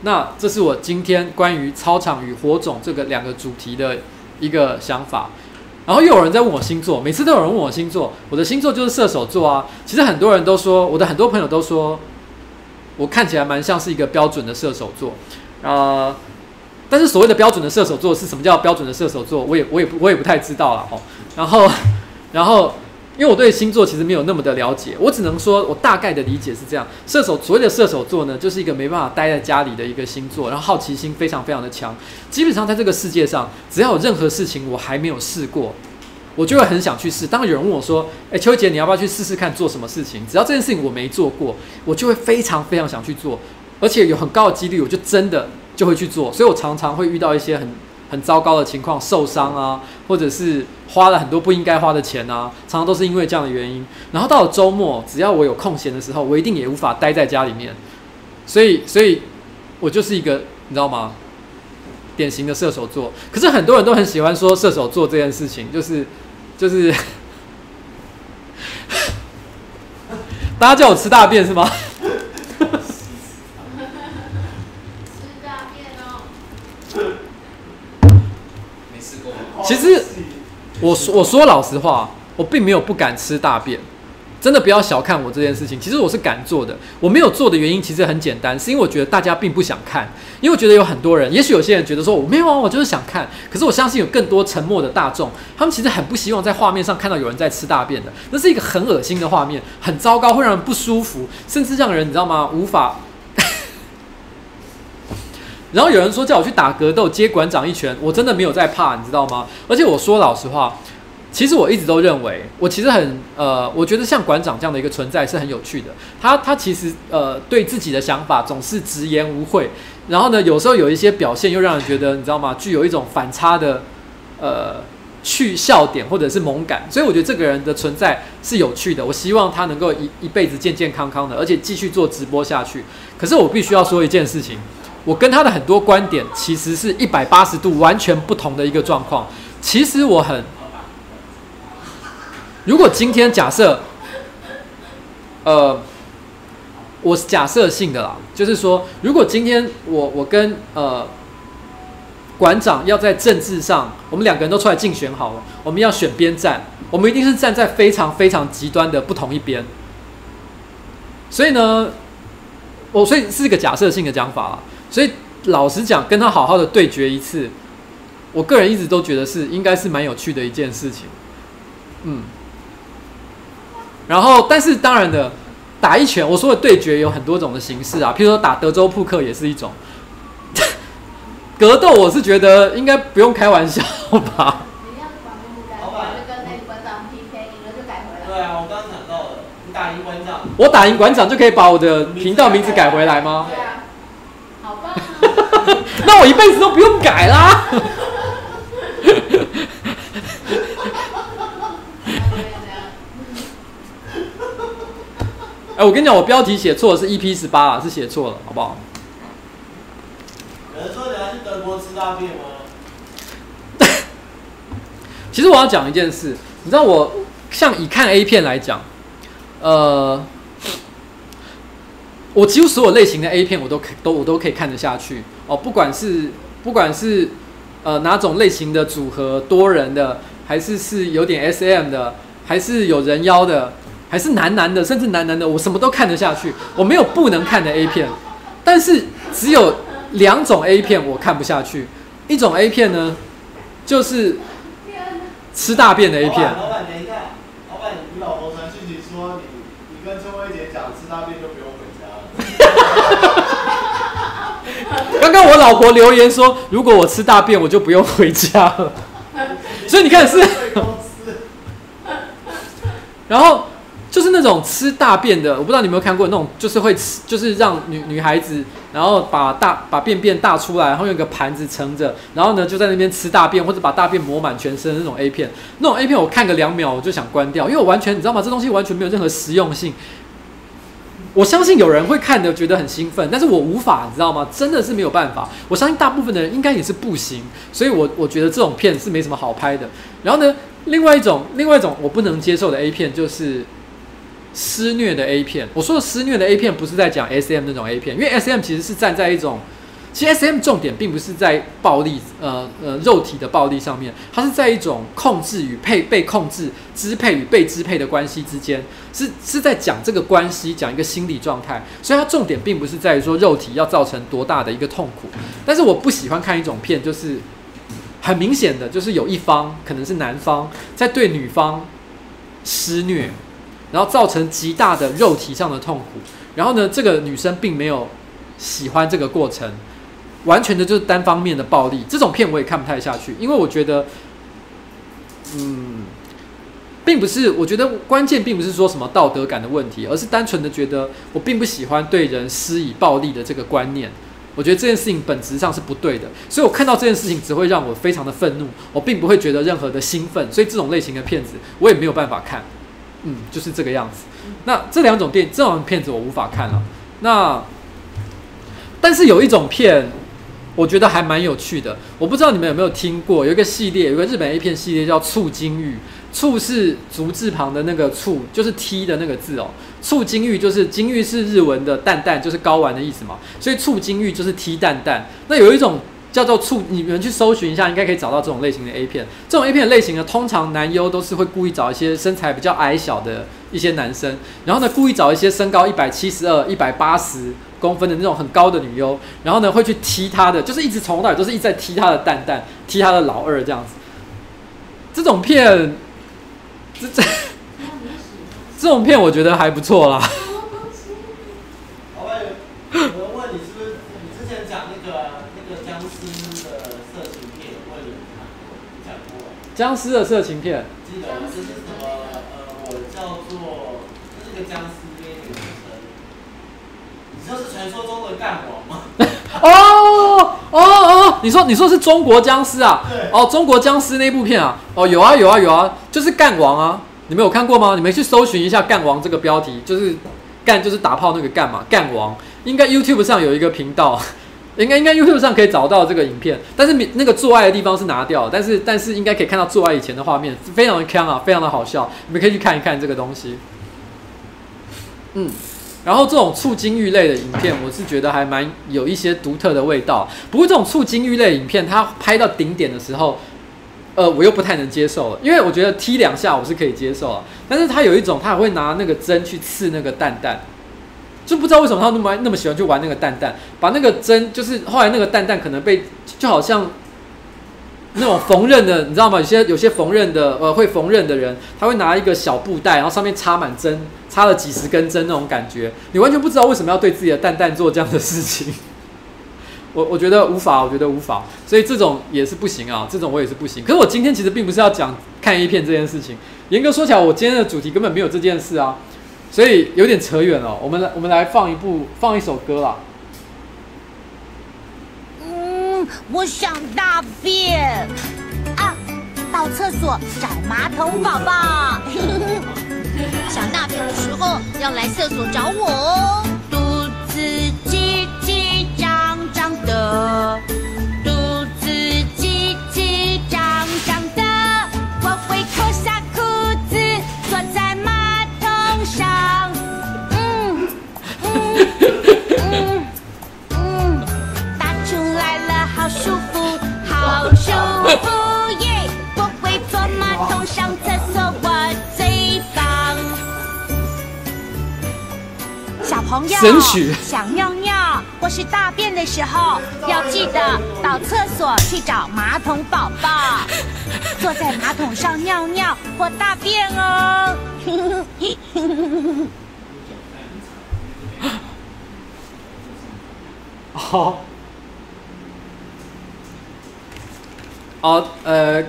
那这是我今天关于操场与火种这个两个主题的一个想法。然后又有人在问我星座，每次都有人问我星座，我的星座就是射手座啊。其实很多人都说，我的很多朋友都说。我看起来蛮像是一个标准的射手座，呃，但是所谓的标准的射手座是什么叫标准的射手座？我也我也我也不太知道了哦。然后，然后，因为我对星座其实没有那么的了解，我只能说我大概的理解是这样：射手所谓的射手座呢，就是一个没办法待在家里的一个星座，然后好奇心非常非常的强。基本上在这个世界上，只要有任何事情我还没有试过。我就会很想去试。当有人问我说：“诶，秋姐，你要不要去试试看做什么事情？”只要这件事情我没做过，我就会非常非常想去做，而且有很高的几率，我就真的就会去做。所以我常常会遇到一些很很糟糕的情况，受伤啊，或者是花了很多不应该花的钱啊，常常都是因为这样的原因。然后到了周末，只要我有空闲的时候，我一定也无法待在家里面。所以，所以我就是一个你知道吗？典型的射手座。可是很多人都很喜欢说射手座这件事情，就是。就是，大家叫我吃大便是吗？吃大便哦。没试过。其实，我说我说老实话，我并没有不敢吃大便。真的不要小看我这件事情，其实我是敢做的。我没有做的原因其实很简单，是因为我觉得大家并不想看。因为我觉得有很多人，也许有些人觉得说我没有啊，我就是想看。可是我相信有更多沉默的大众，他们其实很不希望在画面上看到有人在吃大便的。那是一个很恶心的画面，很糟糕，会让人不舒服，甚至让人你知道吗？无法。然后有人说叫我去打格斗，接馆长一拳，我真的没有在怕，你知道吗？而且我说老实话。其实我一直都认为，我其实很呃，我觉得像馆长这样的一个存在是很有趣的。他他其实呃，对自己的想法总是直言无讳，然后呢，有时候有一些表现又让人觉得，你知道吗？具有一种反差的呃去笑点或者是萌感。所以我觉得这个人的存在是有趣的。我希望他能够一一辈子健健康康的，而且继续做直播下去。可是我必须要说一件事情，我跟他的很多观点其实是一百八十度完全不同的一个状况。其实我很。如果今天假设，呃，我是假设性的啦，就是说，如果今天我我跟呃馆长要在政治上，我们两个人都出来竞选好了，我们要选边站，我们一定是站在非常非常极端的不同一边。所以呢，我所以是个假设性的讲法啦。所以老实讲，跟他好好的对决一次，我个人一直都觉得是应该是蛮有趣的一件事情。嗯，然后但是当然的。打一拳，我说的对决有很多种的形式啊，譬如说打德州扑克也是一种。格斗我是觉得应该不用开玩笑吧。你要把名字改回来，就跟那个馆长 PK，赢了就改回来。对啊，我刚刚想到了，你打赢馆长。我打赢馆长就可以把我的频道名字改回来吗？那我一辈子都不用改啦。哎、欸，我跟你讲，我标题写错了，是 EP 十八啊，是写错了，好不好？有人说你要去德国吃大便吗？其实我要讲一件事，你知道我像以看 A 片来讲，呃，我几乎所有类型的 A 片我都可都我都可以看得下去哦，不管是不管是呃哪种类型的组合，多人的，还是是有点 SM 的，还是有人妖的。还是男男的，甚至男男的，我什么都看得下去。我没有不能看的 A 片，但是只有两种 A 片我看不下去。一种 A 片呢，就是吃大便的 A 片。老板，等一下，老板，你老婆传讯息说你，你跟春薇姐讲吃大便就不用回家了。刚刚我老婆留言说，如果我吃大便，我就不用回家了。所以你看是，然后。就是那种吃大便的，我不知道你有没有看过那种，就是会吃，就是让女女孩子，然后把大把便便大出来，然后用一个盘子盛着，然后呢就在那边吃大便，或者把大便抹满全身的那种 A 片。那种 A 片我看个两秒我就想关掉，因为我完全你知道吗？这东西完全没有任何实用性。我相信有人会看的觉得很兴奋，但是我无法，你知道吗？真的是没有办法。我相信大部分的人应该也是不行，所以我我觉得这种片是没什么好拍的。然后呢，另外一种另外一种我不能接受的 A 片就是。施虐的 A 片，我说的施虐的 A 片不是在讲 SM 那种 A 片，因为 SM 其实是站在一种，其实 SM 重点并不是在暴力，呃呃肉体的暴力上面，它是在一种控制与被被控制、支配与被支配的关系之间，是是在讲这个关系，讲一个心理状态，所以它重点并不是在于说肉体要造成多大的一个痛苦，但是我不喜欢看一种片，就是很明显的就是有一方可能是男方在对女方施虐。然后造成极大的肉体上的痛苦，然后呢，这个女生并没有喜欢这个过程，完全的就是单方面的暴力。这种片我也看不太下去，因为我觉得，嗯，并不是，我觉得关键并不是说什么道德感的问题，而是单纯的觉得我并不喜欢对人施以暴力的这个观念。我觉得这件事情本质上是不对的，所以我看到这件事情只会让我非常的愤怒，我并不会觉得任何的兴奋，所以这种类型的片子我也没有办法看。嗯，就是这个样子。那这两种电这种片子我无法看了。那但是有一种片，我觉得还蛮有趣的。我不知道你们有没有听过，有一个系列，有个日本 A 片系列叫《醋金玉》。醋是足字旁的那个醋，就是 T 的那个字哦。醋金玉就是金玉是日文的蛋蛋，就是睾丸的意思嘛。所以醋金玉就是 T 蛋蛋。那有一种。叫做醋，你们去搜寻一下，应该可以找到这种类型的 A 片。这种 A 片的类型呢，通常男优都是会故意找一些身材比较矮小的一些男生，然后呢，故意找一些身高一百七十二、一百八十公分的那种很高的女优，然后呢，会去踢她的，就是一直从头到尾都是一直在踢她的蛋蛋，踢她的老二这样子。这种片，这这 这种片我觉得还不错啦。僵尸的色情片，记得这是什么？呃，我叫做这是个僵尸片的名称。你知道是传说中的干王吗？哦哦哦！你说你说是中国僵尸啊？对。哦，中国僵尸那部片啊？哦，有啊有啊有啊，就是干王啊！你们有看过吗？你们去搜寻一下干王这个标题，就是干就是打炮那个干嘛？干王应该 YouTube 上有一个频道。应该应该 YouTube 上可以找到这个影片，但是那个做爱的地方是拿掉，但是但是应该可以看到做爱以前的画面，非常的锵啊，非常的好笑，你们可以去看一看这个东西。嗯，然后这种促金玉类的影片，我是觉得还蛮有一些独特的味道。不过这种促金玉类影片，它拍到顶点的时候，呃，我又不太能接受了，因为我觉得踢两下我是可以接受了，但是他有一种，他还会拿那个针去刺那个蛋蛋，就不知道为什么他那么那么喜欢去玩那个蛋蛋，把那个针就是后来那个蛋蛋可能被就好像。那种缝纫的，你知道吗？有些有些缝纫的，呃，会缝纫的人，他会拿一个小布袋，然后上面插满针，插了几十根针那种感觉，你完全不知道为什么要对自己的蛋蛋做这样的事情。我我觉得无法，我觉得无法，所以这种也是不行啊，这种我也是不行。可是我今天其实并不是要讲看 A 片这件事情，严格说起来，我今天的主题根本没有这件事啊，所以有点扯远了。我们来我们来放一部放一首歌啦。嗯我想大便啊，到厕所找马桶宝宝。想大便的时候要来厕所找我哦。肚子叽叽喳喳的，肚子叽叽喳喳的，我会脱下裤子坐在马桶上。嗯嗯嗯嗯，大出来了。好舒服，好舒服朋友想尿尿或是大便的时候，要记得到厕所去找马桶宝宝，坐在马桶上尿尿或大便哦。好。好，呃，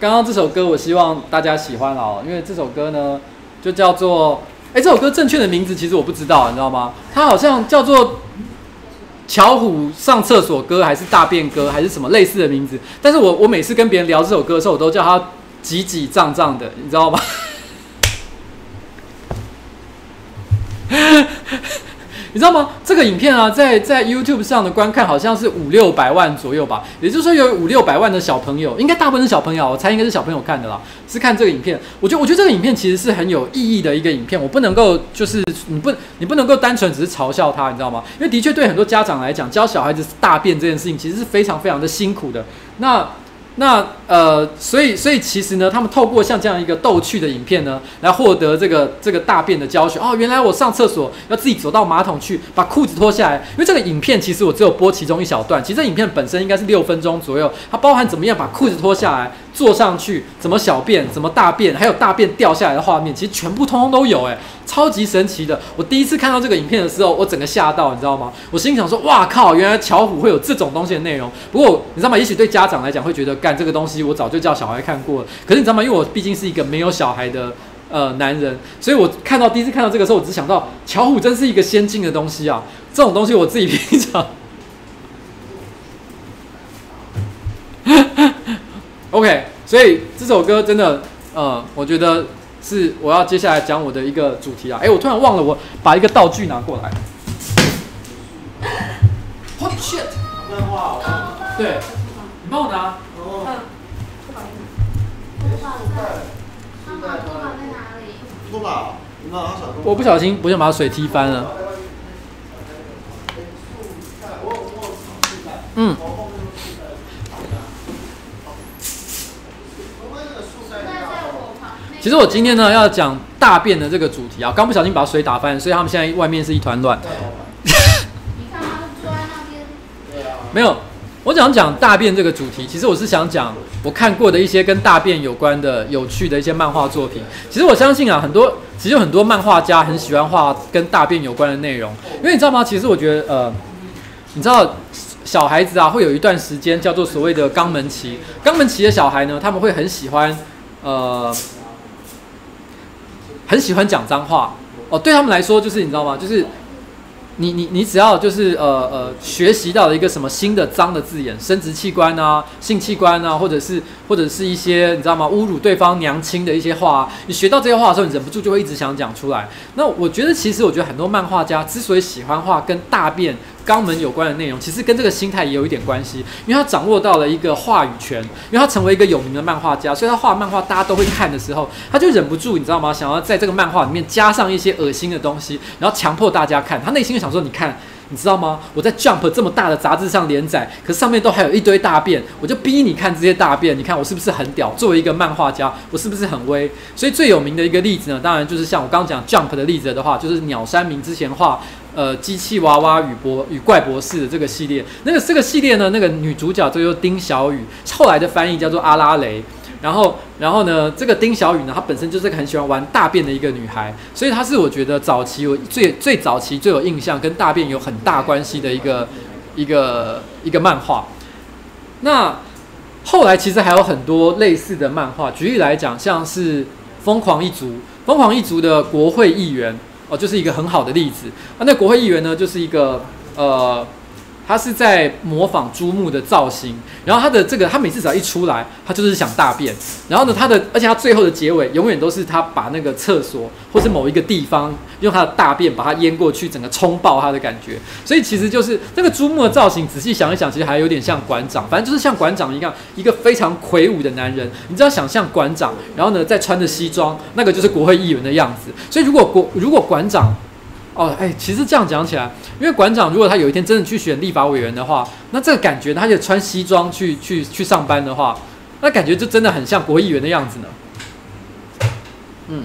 刚刚这首歌我希望大家喜欢哦，因为这首歌呢就叫做，哎，这首歌正确的名字其实我不知道，你知道吗？它好像叫做巧虎上厕所歌，还是大便歌，还是什么类似的名字？但是我我每次跟别人聊这首歌的时候，我都叫它挤挤胀胀的，你知道吗？你知道吗？这个影片啊，在在 YouTube 上的观看好像是五六百万左右吧，也就是说有五六百万的小朋友，应该大部分是小朋友，我猜应该是小朋友看的啦，是看这个影片。我觉得，我觉得这个影片其实是很有意义的一个影片，我不能够就是你不你不能够单纯只是嘲笑他，你知道吗？因为的确对很多家长来讲，教小孩子大便这件事情其实是非常非常的辛苦的。那那呃，所以所以其实呢，他们透过像这样一个逗趣的影片呢，来获得这个这个大便的教学。哦，原来我上厕所要自己走到马桶去，把裤子脱下来。因为这个影片其实我只有播其中一小段，其实这影片本身应该是六分钟左右，它包含怎么样把裤子脱下来。坐上去怎么小便，怎么大便，还有大便掉下来的画面，其实全部通通都有，哎，超级神奇的。我第一次看到这个影片的时候，我整个吓到，你知道吗？我心想说，哇靠，原来巧虎会有这种东西的内容。不过你知道吗？也许对家长来讲会觉得，干这个东西我早就叫小孩看过了。可是你知道吗？因为我毕竟是一个没有小孩的呃男人，所以我看到第一次看到这个时候，我只想到巧虎真是一个先进的东西啊。这种东西我自己平常。OK，所以这首歌真的，呃，我觉得是我要接下来讲我的一个主题啊。哎，我突然忘了，我把一个道具拿过来。Holy shit！对，你帮我拿。我不小心，不小心把水踢翻了。嗯。其实我今天呢要讲大便的这个主题啊，刚不小心把水打翻，所以他们现在外面是一团乱。你看他们坐在那边。没有，我想讲大便这个主题。其实我是想讲我看过的一些跟大便有关的有趣的一些漫画作品。其实我相信啊，很多其实有很多漫画家很喜欢画跟大便有关的内容，因为你知道吗？其实我觉得呃，你知道小孩子啊会有一段时间叫做所谓的肛门期，肛门期的小孩呢，他们会很喜欢呃。很喜欢讲脏话哦，对他们来说就是你知道吗？就是你你你只要就是呃呃学习到了一个什么新的脏的字眼，生殖器官啊、性器官啊，或者是或者是一些你知道吗？侮辱对方娘亲的一些话，你学到这些话的时候，你忍不住就会一直想讲出来。那我觉得其实我觉得很多漫画家之所以喜欢画跟大便肛门有关的内容，其实跟这个心态也有一点关系，因为他掌握到了一个话语权，因为他成为一个有名的漫画家，所以他画漫画大家都会看的时候，他就忍不住，你知道吗？想要在这个漫画里面加上一些恶心的东西，然后强迫大家看。他内心就想说：“你看。”你知道吗？我在 Jump 这么大的杂志上连载，可是上面都还有一堆大便，我就逼你看这些大便。你看我是不是很屌？作为一个漫画家，我是不是很威？所以最有名的一个例子呢，当然就是像我刚刚讲 Jump 的例子的话，就是鸟山明之前画呃机器娃娃与博与怪博士的这个系列。那个这个系列呢，那个女主角就叫丁小雨，后来的翻译叫做阿拉蕾。然后，然后呢，这个丁小雨呢，她本身就是个很喜欢玩大便的一个女孩，所以她是我觉得早期我最最早期最有印象跟大便有很大关系的一个一个一个漫画。那后来其实还有很多类似的漫画，举例来讲，像是《疯狂一族》，《疯狂一族》的国会议员哦，就是一个很好的例子。啊，那国会议员呢，就是一个呃。他是在模仿朱木的造型，然后他的这个，他每次只要一出来，他就是想大便。然后呢，他的，而且他最后的结尾永远都是他把那个厕所或是某一个地方用他的大便把它淹过去，整个冲爆他的感觉。所以其实就是那个朱木的造型，仔细想一想，其实还有点像馆长，反正就是像馆长一样，一个非常魁梧的男人。你只要想象馆长，然后呢再穿着西装，那个就是国会议员的样子。所以如果国如果馆长。哦，哎、其实这样讲起来，因为馆长如果他有一天真的去选立法委员的话，那这个感觉他就穿西装去去去上班的话，那感觉就真的很像国议员的样子呢。嗯，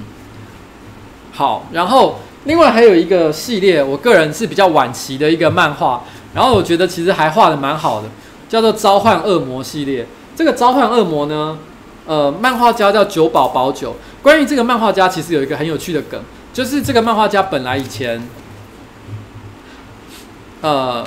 好，然后另外还有一个系列，我个人是比较晚期的一个漫画，然后我觉得其实还画的蛮好的，叫做《召唤恶魔》系列。这个《召唤恶魔》呢，呃，漫画家叫九保宝九。关于这个漫画家，其实有一个很有趣的梗。就是这个漫画家本来以前，呃，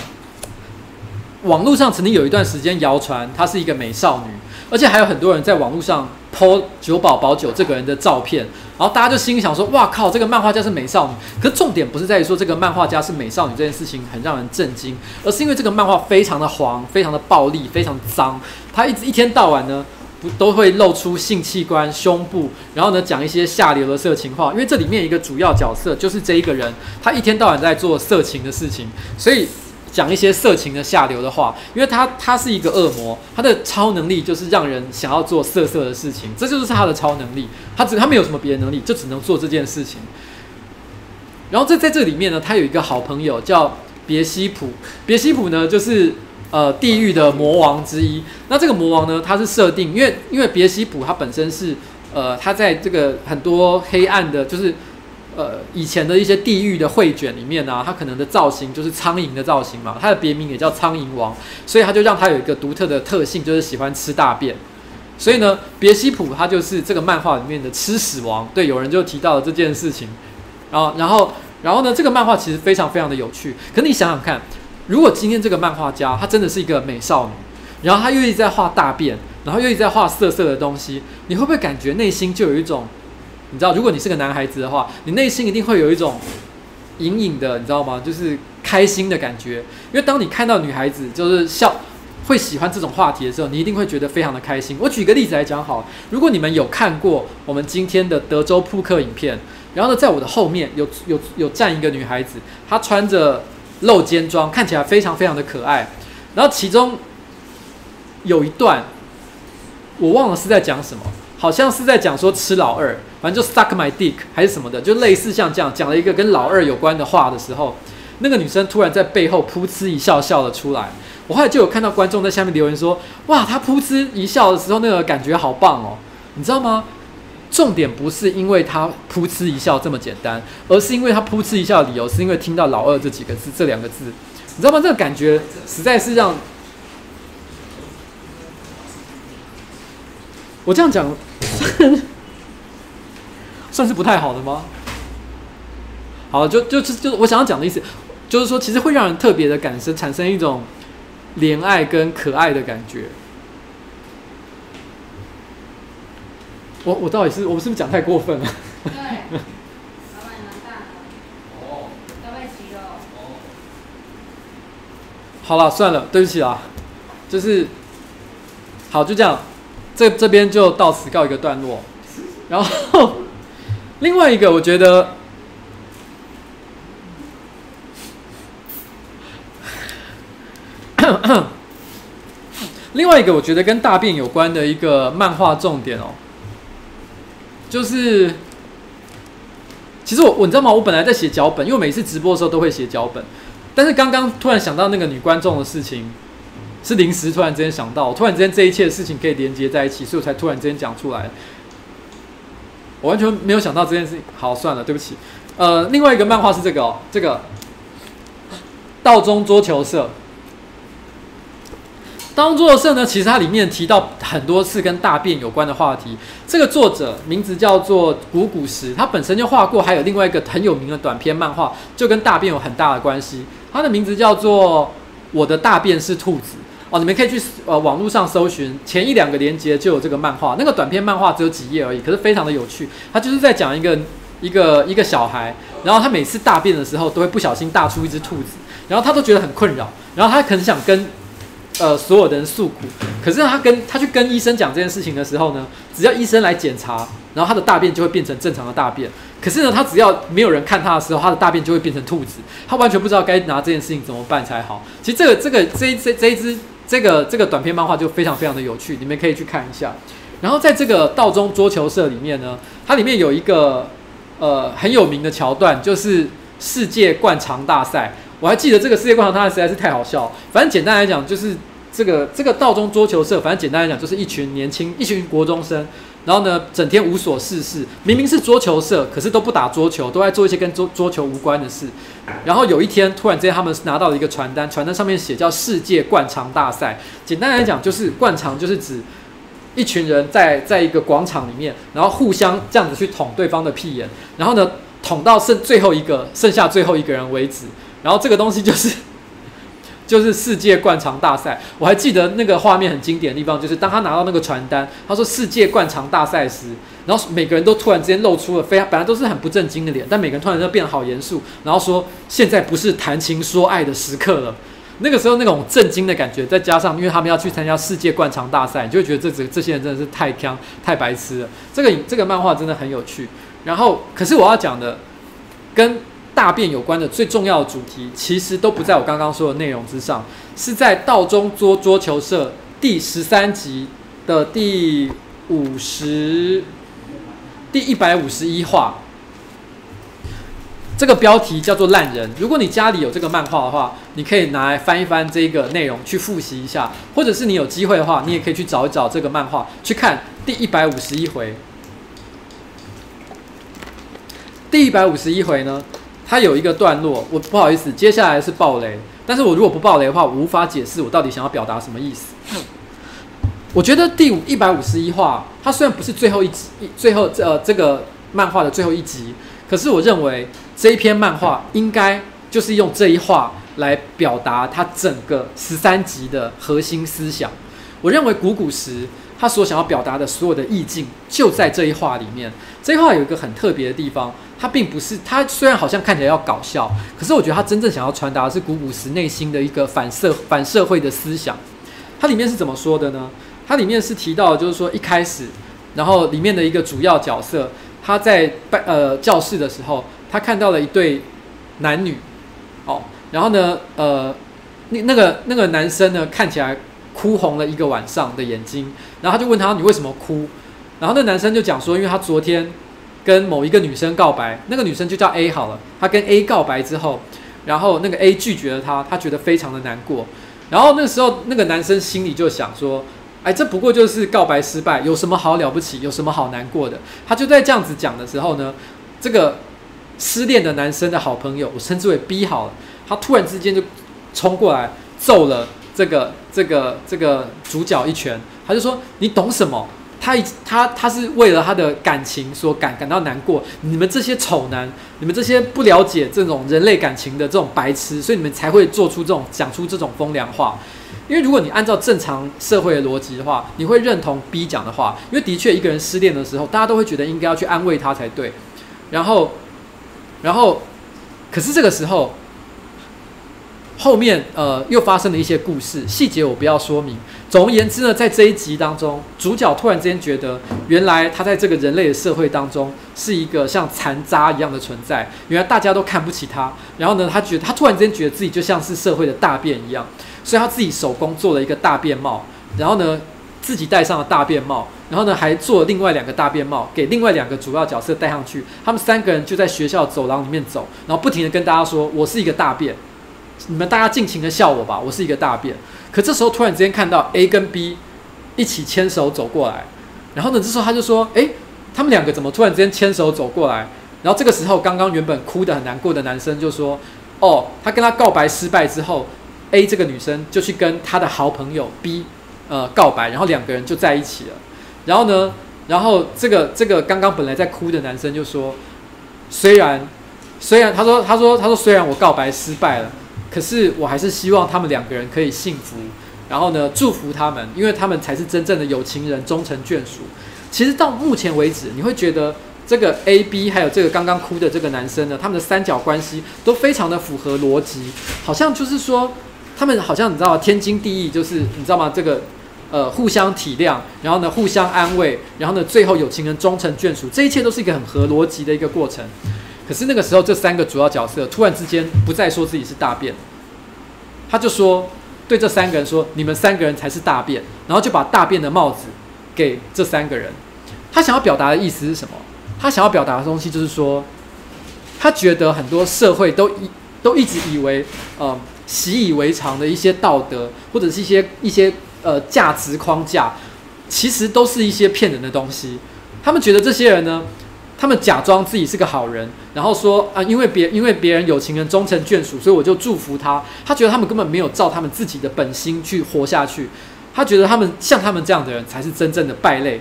网络上曾经有一段时间谣传她是一个美少女，而且还有很多人在网络上 po 久保宝久这个人的照片，然后大家就心里想说：哇靠，这个漫画家是美少女。可重点不是在于说这个漫画家是美少女这件事情很让人震惊，而是因为这个漫画非常的黄，非常的暴力，非常脏，他一直一天到晚呢。都会露出性器官、胸部，然后呢讲一些下流的色情话，因为这里面一个主要角色就是这一个人，他一天到晚在做色情的事情，所以讲一些色情的下流的话，因为他他是一个恶魔，他的超能力就是让人想要做色色的事情，这就是他的超能力，他只他没有什么别的能力，就只能做这件事情。然后在在这里面呢，他有一个好朋友叫别西卜，别西卜呢就是。呃，地狱的魔王之一。那这个魔王呢，他是设定，因为因为别西卜他本身是，呃，他在这个很多黑暗的，就是呃以前的一些地狱的绘卷里面啊，他可能的造型就是苍蝇的造型嘛，他的别名也叫苍蝇王，所以他就让他有一个独特的特性，就是喜欢吃大便。所以呢，别西卜他就是这个漫画里面的吃屎王。对，有人就提到了这件事情。然后，然后，然后呢，这个漫画其实非常非常的有趣。可你想想看。如果今天这个漫画家她真的是一个美少女，然后她又一直在画大便，然后又一直在画色色的东西，你会不会感觉内心就有一种，你知道，如果你是个男孩子的话，你内心一定会有一种隐隐的，你知道吗？就是开心的感觉，因为当你看到女孩子就是笑，会喜欢这种话题的时候，你一定会觉得非常的开心。我举个例子来讲好，如果你们有看过我们今天的德州扑克影片，然后呢，在我的后面有有有站一个女孩子，她穿着。露肩装看起来非常非常的可爱，然后其中有一段我忘了是在讲什么，好像是在讲说吃老二，反正就 stuck my dick 还是什么的，就类似像这样讲了一个跟老二有关的话的时候，那个女生突然在背后噗嗤一笑笑了出来，我后来就有看到观众在下面留言说，哇，她噗嗤一笑的时候那个感觉好棒哦，你知道吗？重点不是因为他噗嗤一笑这么简单，而是因为他噗嗤一笑的理由是因为听到“老二”这几个字，这两个字，你知道吗？这个感觉实在是让我这样讲算是不太好的吗？好，就就是就是我想要讲的意思，就是说其实会让人特别的感生产生一种怜爱跟可爱的感觉。我我到底是我是不是讲太过分了？对，老板娘大了。哦。要被急了。哦。好了，算了，对不起啦。就是，好，就这样，这这边就到此告一个段落。然后，另外一个，我觉得，另外一个我觉得跟大便有关的一个漫画重点哦，就是，其实我你知道吗？我本来在写脚本，因为每次直播的时候都会写脚本，但是刚刚突然想到那个女观众的事情，是临时突然之间想到，突然之间这一切的事情可以连接在一起，所以我才突然之间讲出来。我完全没有想到这件事情。好，算了，对不起。呃，另外一个漫画是这个哦，这个道中桌球社。道中桌球社呢，其实它里面提到很多次跟大便有关的话题。这个作者名字叫做古古时，他本身就画过，还有另外一个很有名的短篇漫画，就跟大便有很大的关系。他的名字叫做《我的大便是兔子》。哦，你们可以去呃网络上搜寻，前一两个连接就有这个漫画。那个短篇漫画只有几页而已，可是非常的有趣。他就是在讲一个一个一个小孩，然后他每次大便的时候都会不小心大出一只兔子，然后他都觉得很困扰，然后他可能想跟呃所有的人诉苦，可是他跟他去跟医生讲这件事情的时候呢，只要医生来检查，然后他的大便就会变成正常的大便。可是呢，他只要没有人看他的时候，他的大便就会变成兔子，他完全不知道该拿这件事情怎么办才好。其实这个这个这这这一只。这个这个短篇漫画就非常非常的有趣，你们可以去看一下。然后在这个道中桌球社里面呢，它里面有一个呃很有名的桥段，就是世界灌肠大赛。我还记得这个世界灌肠它实在是太好笑。反正简单来讲，就是这个这个道中桌球社，反正简单来讲就是一群年轻一群国中生。然后呢，整天无所事事，明明是桌球社，可是都不打桌球，都在做一些跟桌桌球无关的事。然后有一天，突然之间，他们拿到了一个传单，传单上面写叫“世界灌肠大赛”。简单来讲，就是灌肠，就是指一群人在在一个广场里面，然后互相这样子去捅对方的屁眼，然后呢，捅到剩最后一个，剩下最后一个人为止。然后这个东西就是。就是世界灌肠大赛，我还记得那个画面很经典的地方，就是当他拿到那个传单，他说世界灌肠大赛时，然后每个人都突然之间露出了非常本来都是很不正经的脸，但每个人突然间变得好严肃，然后说现在不是谈情说爱的时刻了。那个时候那种震惊的感觉，再加上因为他们要去参加世界灌肠大赛，你就会觉得这这这些人真的是太锵太白痴了。这个这个漫画真的很有趣。然后，可是我要讲的跟。大便有关的最重要的主题，其实都不在我刚刚说的内容之上，是在道中桌桌球社第十三集的第五十、第一百五十一话。这个标题叫做“烂人”。如果你家里有这个漫画的话，你可以拿来翻一翻这个内容去复习一下，或者是你有机会的话，你也可以去找一找这个漫画，去看第一百五十一回。第一百五十一回呢？它有一个段落，我不好意思，接下来是爆雷。但是我如果不爆雷的话，我无法解释我到底想要表达什么意思。我觉得第五一百五十一话，它虽然不是最后一集，最后呃这个漫画的最后一集，可是我认为这一篇漫画应该就是用这一话来表达它整个十三集的核心思想。我认为古古时他所想要表达的所有的意境就在这一话里面。这一话有一个很特别的地方。他并不是，他虽然好像看起来要搞笑，可是我觉得他真正想要传达的是古古时内心的一个反社反社会的思想。它里面是怎么说的呢？它里面是提到，就是说一开始，然后里面的一个主要角色，他在办呃教室的时候，他看到了一对男女，哦，然后呢，呃，那那个那个男生呢，看起来哭红了一个晚上的眼睛，然后他就问他，你为什么哭？然后那男生就讲说，因为他昨天。跟某一个女生告白，那个女生就叫 A 好了。他跟 A 告白之后，然后那个 A 拒绝了他，他觉得非常的难过。然后那时候，那个男生心里就想说：“哎，这不过就是告白失败，有什么好了不起？有什么好难过的？”他就在这样子讲的时候呢，这个失恋的男生的好朋友，我称之为 B 好了，他突然之间就冲过来揍了这个这个这个主角一拳。他就说：“你懂什么？”他他他是为了他的感情所感感到难过，你们这些丑男，你们这些不了解这种人类感情的这种白痴，所以你们才会做出这种讲出这种风凉话。因为如果你按照正常社会的逻辑的话，你会认同 B 讲的话，因为的确一个人失恋的时候，大家都会觉得应该要去安慰他才对。然后，然后，可是这个时候，后面呃又发生了一些故事，细节我不要说明。总而言之呢，在这一集当中，主角突然之间觉得，原来他在这个人类的社会当中是一个像残渣一样的存在。原来大家都看不起他，然后呢，他觉得他突然之间觉得自己就像是社会的大便一样，所以他自己手工做了一个大便帽，然后呢，自己戴上了大便帽，然后呢，还做了另外两个大便帽给另外两个主要角色戴上去。他们三个人就在学校走廊里面走，然后不停地跟大家说：“我是一个大便，你们大家尽情的笑我吧，我是一个大便。”可这时候突然之间看到 A 跟 B 一起牵手走过来，然后呢，这时候他就说：“诶，他们两个怎么突然之间牵手走过来？”然后这个时候，刚刚原本哭得很难过的男生就说：“哦，他跟他告白失败之后，A 这个女生就去跟他的好朋友 B 呃告白，然后两个人就在一起了。然后呢，然后这个这个刚刚本来在哭的男生就说：虽然虽然他说他说他说虽然我告白失败了。”可是我还是希望他们两个人可以幸福，然后呢，祝福他们，因为他们才是真正的有情人终成眷属。其实到目前为止，你会觉得这个 A、B 还有这个刚刚哭的这个男生呢，他们的三角关系都非常的符合逻辑，好像就是说他们好像你知道吗？天经地义，就是你知道吗？这个呃互相体谅，然后呢互相安慰，然后呢最后有情人终成眷属，这一切都是一个很合逻辑的一个过程。可是那个时候，这三个主要角色突然之间不再说自己是大便，他就说对这三个人说：“你们三个人才是大便。”然后就把大便的帽子给这三个人。他想要表达的意思是什么？他想要表达的东西就是说，他觉得很多社会都一都一直以为，呃，习以为常的一些道德或者是一些一些呃价值框架，其实都是一些骗人的东西。他们觉得这些人呢，他们假装自己是个好人，然后说啊，因为别因为别人有情人终成眷属，所以我就祝福他。他觉得他们根本没有照他们自己的本心去活下去。他觉得他们像他们这样的人才是真正的败类。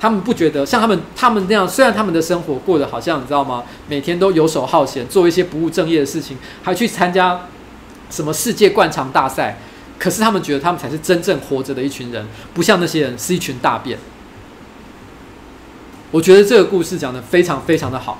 他们不觉得像他们他们那样，虽然他们的生活过得好像你知道吗？每天都游手好闲，做一些不务正业的事情，还去参加什么世界灌肠大赛。可是他们觉得他们才是真正活着的一群人，不像那些人是一群大便。我觉得这个故事讲得非常非常的好。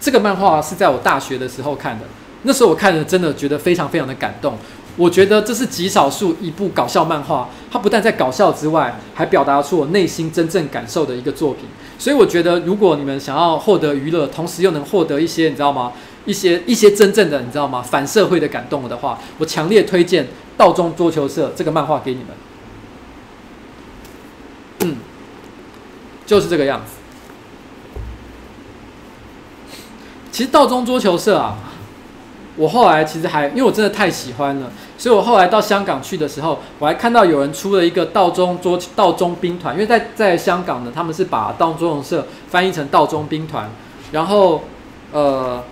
这个漫画是在我大学的时候看的，那时候我看了真的觉得非常非常的感动。我觉得这是极少数一部搞笑漫画，它不但在搞笑之外，还表达出我内心真正感受的一个作品。所以我觉得，如果你们想要获得娱乐，同时又能获得一些你知道吗？一些一些真正的你知道吗？反社会的感动的话，我强烈推荐《道中桌球社》这个漫画给你们。就是这个样子。其实道中桌球社啊，我后来其实还因为我真的太喜欢了，所以我后来到香港去的时候，我还看到有人出了一个道中桌道中兵团，因为在在香港呢，他们是把道中桌球社翻译成道中兵团，然后呃，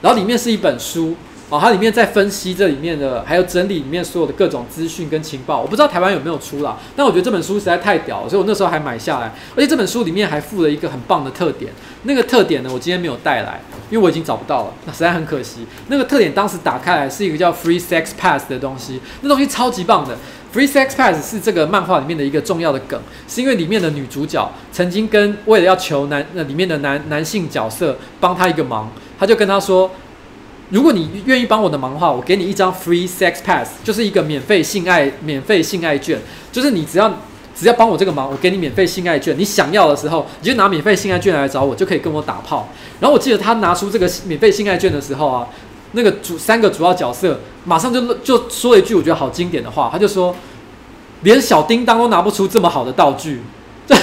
然后里面是一本书。哦，它里面在分析这里面的，还有整理里面所有的各种资讯跟情报。我不知道台湾有没有出啦，但我觉得这本书实在太屌了，所以我那时候还买下来。而且这本书里面还附了一个很棒的特点，那个特点呢，我今天没有带来，因为我已经找不到了，那实在很可惜。那个特点当时打开来是一个叫 Free Sex Pass 的东西，那东西超级棒的。Free Sex Pass 是这个漫画里面的一个重要的梗，是因为里面的女主角曾经跟为了要求男那里面的男男性角色帮他一个忙，他就跟他说。如果你愿意帮我的忙的话，我给你一张 free sex pass，就是一个免费性爱免费性爱券，就是你只要只要帮我这个忙，我给你免费性爱券。你想要的时候，你就拿免费性爱券来找我，就可以跟我打炮。然后我记得他拿出这个免费性爱券的时候啊，那个主三个主要角色马上就就说了一句我觉得好经典的话，他就说，连小叮当都拿不出这么好的道具。这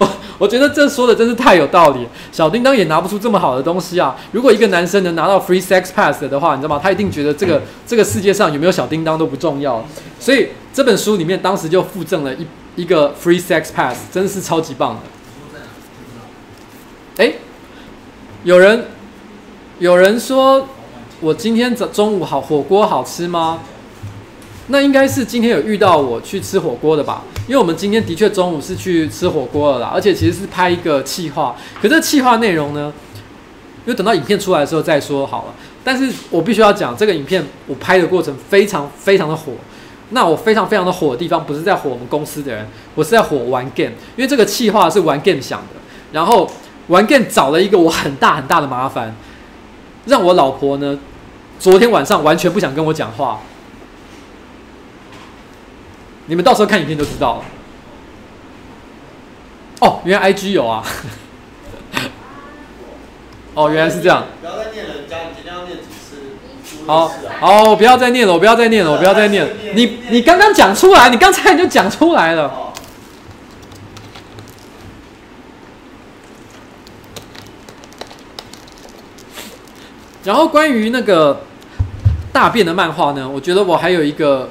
我。我觉得这说的真是太有道理，小叮当也拿不出这么好的东西啊！如果一个男生能拿到 free sex pass 的话，你知道吗？他一定觉得这个这个世界上有没有小叮当都不重要。所以这本书里面当时就附赠了一一个 free sex pass，真的是超级棒的。诶，有人有人说我今天早中午好火锅好吃吗？那应该是今天有遇到我去吃火锅的吧？因为我们今天的确中午是去吃火锅了啦，而且其实是拍一个企划。可这企划内容呢，因为等到影片出来的时候再说好了。但是我必须要讲，这个影片我拍的过程非常非常的火。那我非常非常的火的地方，不是在火我们公司的人，我是在火玩 game。因为这个企划是玩 game 想的，然后玩 game 找了一个我很大很大的麻烦，让我老婆呢。昨天晚上完全不想跟我讲话。你们到时候看影片就知道了。哦，原来 IG 有啊。哦，原来是这样。不要再念了，家你今天要念几次？好，好，我不要再念了，我不要再念了，我不要再念了。你你刚刚讲出来，你刚才你就讲出来了。哦然后关于那个大便的漫画呢，我觉得我还有一个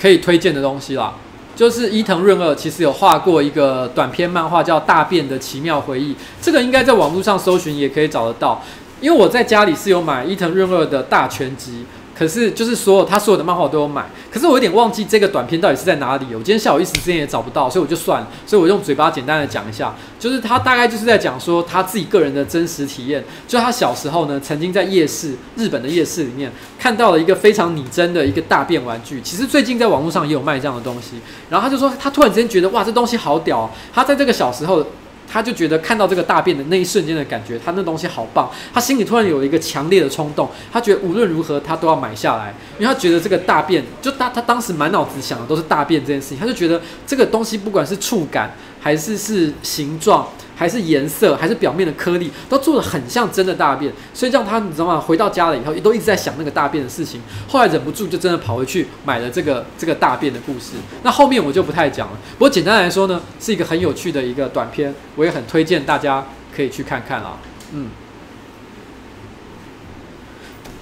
可以推荐的东西啦，就是伊藤润二其实有画过一个短篇漫画叫《大便的奇妙回忆》，这个应该在网络上搜寻也可以找得到，因为我在家里是有买伊藤润二的大全集。可是就是所有他所有的漫画我都有买，可是我有点忘记这个短片到底是在哪里。我今天下午一时之间也找不到，所以我就算了。所以我用嘴巴简单的讲一下，就是他大概就是在讲说他自己个人的真实体验，就他小时候呢，曾经在夜市，日本的夜市里面看到了一个非常拟真的一个大便玩具。其实最近在网络上也有卖这样的东西。然后他就说他突然之间觉得哇，这东西好屌！他在这个小时候。他就觉得看到这个大便的那一瞬间的感觉，他那东西好棒，他心里突然有一个强烈的冲动，他觉得无论如何他都要买下来，因为他觉得这个大便，就他他当时满脑子想的都是大便这件事情，他就觉得这个东西不管是触感还是是形状。还是颜色，还是表面的颗粒，都做得很像真的大便，所以让他你知道吗？回到家了以后，也都一直在想那个大便的事情。后来忍不住，就真的跑回去买了这个这个大便的故事。那后面我就不太讲了。不过简单来说呢，是一个很有趣的一个短片，我也很推荐大家可以去看看啊。嗯，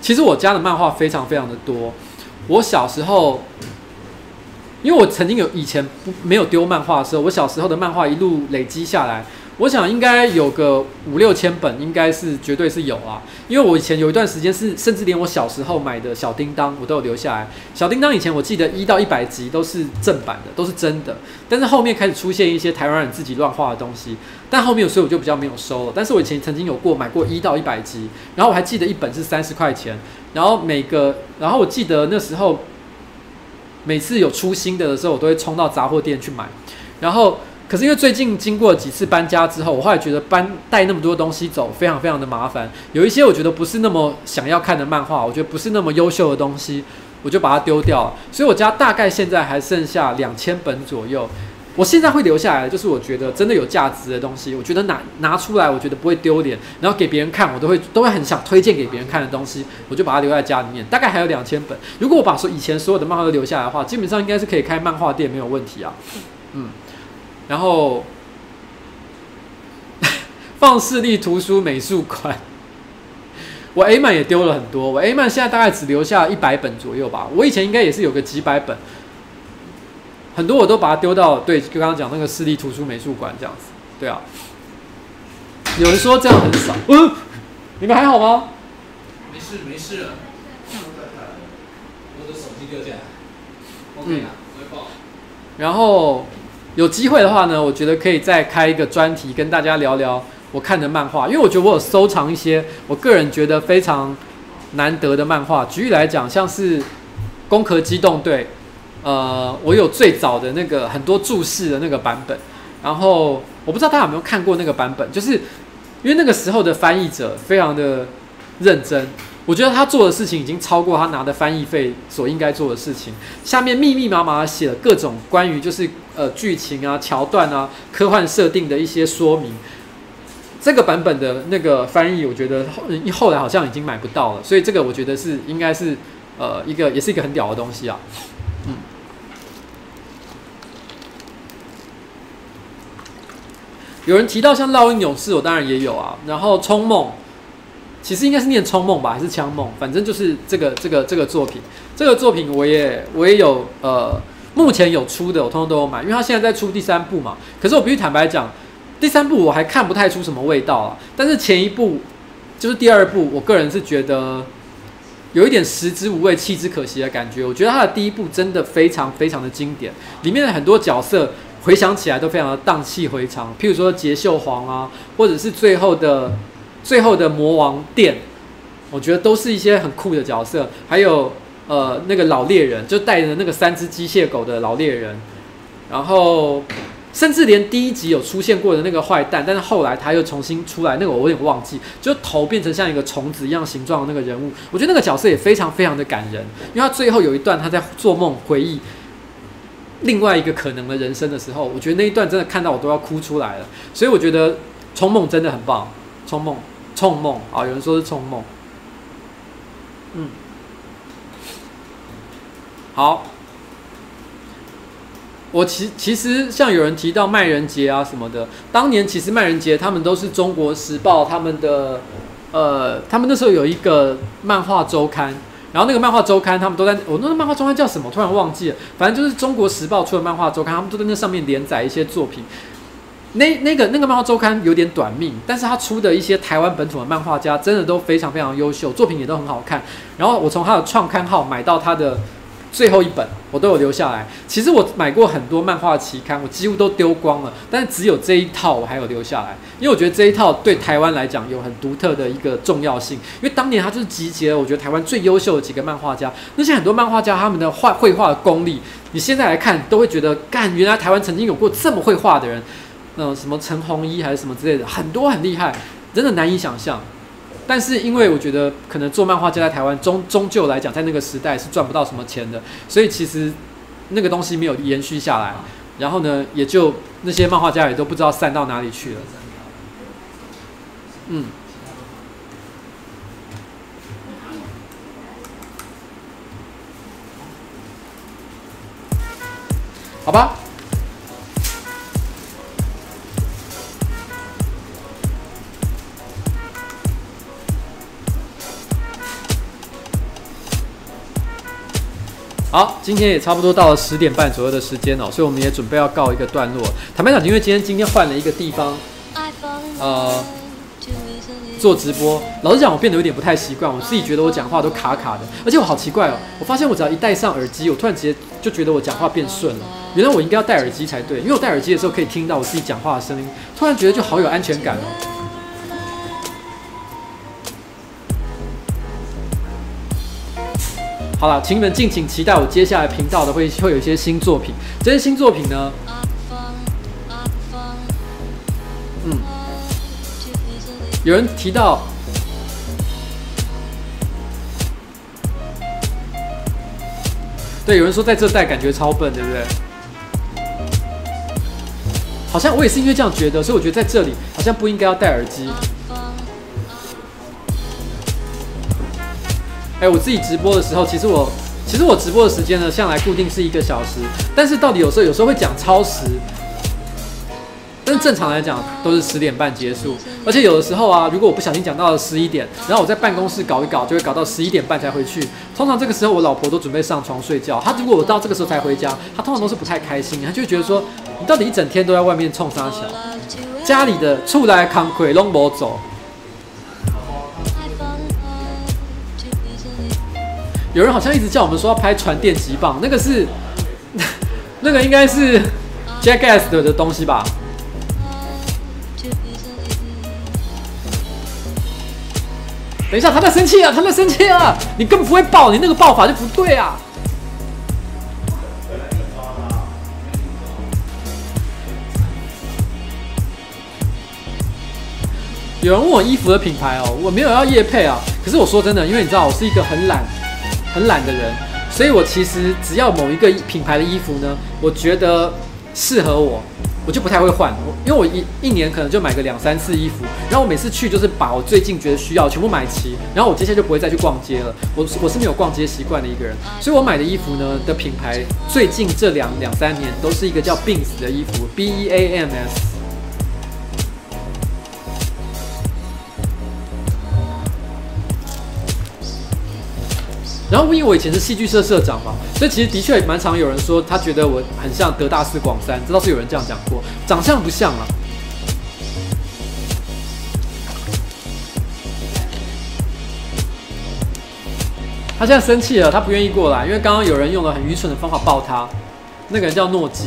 其实我家的漫画非常非常的多。我小时候，因为我曾经有以前不没有丢漫画的时候，我小时候的漫画一路累积下来。我想应该有个五六千本，应该是绝对是有啊。因为我以前有一段时间是，甚至连我小时候买的小叮当我都有留下来。小叮当以前我记得一到一百集都是正版的，都是真的。但是后面开始出现一些台湾人自己乱画的东西，但后面所以我就比较没有收了。但是我以前曾经有过买过一到一百集，然后我还记得一本是三十块钱，然后每个，然后我记得那时候每次有出新的的时候，我都会冲到杂货店去买，然后。可是因为最近经过几次搬家之后，我后来觉得搬带那么多东西走非常非常的麻烦，有一些我觉得不是那么想要看的漫画，我觉得不是那么优秀的东西，我就把它丢掉了。所以我家大概现在还剩下两千本左右。我现在会留下来的就是我觉得真的有价值的东西，我觉得拿拿出来我觉得不会丢脸，然后给别人看我都会都会很想推荐给别人看的东西，我就把它留在家里面。大概还有两千本。如果我把说以前所有的漫画都留下来的话，基本上应该是可以开漫画店没有问题啊。嗯。然后 放市立图书美术馆，我 A 漫也丢了很多，我 A 漫现在大概只留下一百本左右吧。我以前应该也是有个几百本，很多我都把它丢到对，就刚刚讲那个市立图书美术馆这样子。对啊，有人说这样很少，嗯，你们还好吗？没事没事了，我的手机掉下来，OK 啊，我会报。然后。有机会的话呢，我觉得可以再开一个专题跟大家聊聊我看的漫画，因为我觉得我有收藏一些我个人觉得非常难得的漫画。举例来讲，像是《攻壳机动队》，呃，我有最早的那个很多注释的那个版本，然后我不知道大家有没有看过那个版本，就是因为那个时候的翻译者非常的认真。我觉得他做的事情已经超过他拿的翻译费所应该做的事情。下面密密麻麻写了各种关于就是呃剧情啊、桥段啊、科幻设定的一些说明。这个版本的那个翻译，我觉得后后来好像已经买不到了，所以这个我觉得是应该是呃一个也是一个很屌的东西啊。嗯。有人提到像《烙印勇士》，我当然也有啊。然后《冲梦》。其实应该是念冲梦吧，还是枪梦？反正就是这个这个这个作品，这个作品我也我也有呃，目前有出的，我通通都有买，因为他现在在出第三部嘛。可是我必须坦白讲，第三部我还看不太出什么味道啊。但是前一部就是第二部，我个人是觉得有一点食之无味，弃之可惜的感觉。我觉得他的第一部真的非常非常的经典，里面的很多角色回想起来都非常的荡气回肠，譬如说杰秀皇啊，或者是最后的。最后的魔王殿，我觉得都是一些很酷的角色，还有呃那个老猎人，就带着那个三只机械狗的老猎人，然后甚至连第一集有出现过的那个坏蛋，但是后来他又重新出来，那个我有点忘记，就头变成像一个虫子一样形状的那个人物，我觉得那个角色也非常非常的感人，因为他最后有一段他在做梦回忆另外一个可能的人生的时候，我觉得那一段真的看到我都要哭出来了，所以我觉得《冲梦》真的很棒，《冲梦》《冲梦》啊，有人说是《冲梦》，嗯，好。我其其实像有人提到麦人杰啊什么的，当年其实麦人杰他们都是中国时报他们的，呃，他们那时候有一个漫画周刊，然后那个漫画周刊他们都在，我那个漫画周刊叫什么？突然忘记了，反正就是中国时报出的漫画周刊，他们都在那上面连载一些作品。那那个那个漫画周刊有点短命，但是他出的一些台湾本土的漫画家真的都非常非常优秀，作品也都很好看。然后我从他的创刊号买到他的。最后一本我都有留下来。其实我买过很多漫画期刊，我几乎都丢光了，但是只有这一套我还有留下来，因为我觉得这一套对台湾来讲有很独特的一个重要性。因为当年他就是集结了我觉得台湾最优秀的几个漫画家，那些很多漫画家他们的画绘画的功力，你现在来看都会觉得，干，原来台湾曾经有过这么会画的人，嗯，什么陈弘一还是什么之类的，很多很厉害，真的难以想象。但是因为我觉得可能做漫画家在台湾终终究来讲，在那个时代是赚不到什么钱的，所以其实那个东西没有延续下来。然后呢，也就那些漫画家也都不知道散到哪里去了。嗯，好吧。好，今天也差不多到了十点半左右的时间哦，所以我们也准备要告一个段落。坦白讲，因为今天今天换了一个地方，呃，做直播，老实讲，我变得有点不太习惯。我自己觉得我讲话都卡卡的，而且我好奇怪哦，我发现我只要一戴上耳机，我突然直接就觉得我讲话变顺了。原来我应该要戴耳机才对，因为我戴耳机的时候可以听到我自己讲话的声音，突然觉得就好有安全感哦。好了，请你们敬请期待我接下来频道的会会有一些新作品。这些新作品呢，嗯，有人提到，对，有人说在这戴感觉超笨，对不对？好像我也是因为这样觉得，所以我觉得在这里好像不应该要戴耳机。哎、我自己直播的时候，其实我其实我直播的时间呢，向来固定是一个小时。但是到底有时候有时候会讲超时，但是正常来讲都是十点半结束。而且有的时候啊，如果我不小心讲到了十一点，然后我在办公室搞一搞，就会搞到十一点半才回去。通常这个时候我老婆都准备上床睡觉。她如果我到这个时候才回家，她通常都是不太开心，她就觉得说，你到底一整天都在外面冲三小，家里的厝内工课拢无走。有人好像一直叫我们说要拍传电击棒，那个是，那个应该是 Jackass 的东西吧？等一下，他在生气啊！他在生气啊！你根本不会爆，你那个爆法就不对啊！有人问我衣服的品牌哦，我没有要夜配啊。可是我说真的，因为你知道，我是一个很懒。很懒的人，所以我其实只要某一个品牌的衣服呢，我觉得适合我，我就不太会换。因为我一一年可能就买个两三次衣服，然后我每次去就是把我最近觉得需要全部买齐，然后我接下来就不会再去逛街了。我我是没有逛街习惯的一个人，所以我买的衣服呢的品牌，最近这两两三年都是一个叫 Beams 的衣服，B E A M S。然后因为我以前是戏剧社社长嘛，所以其实的确蛮常有人说他觉得我很像德大四广三，这倒是有人这样讲过，长相不像啊。他现在生气了，他不愿意过来，因为刚刚有人用了很愚蠢的方法抱他，那个人叫诺基。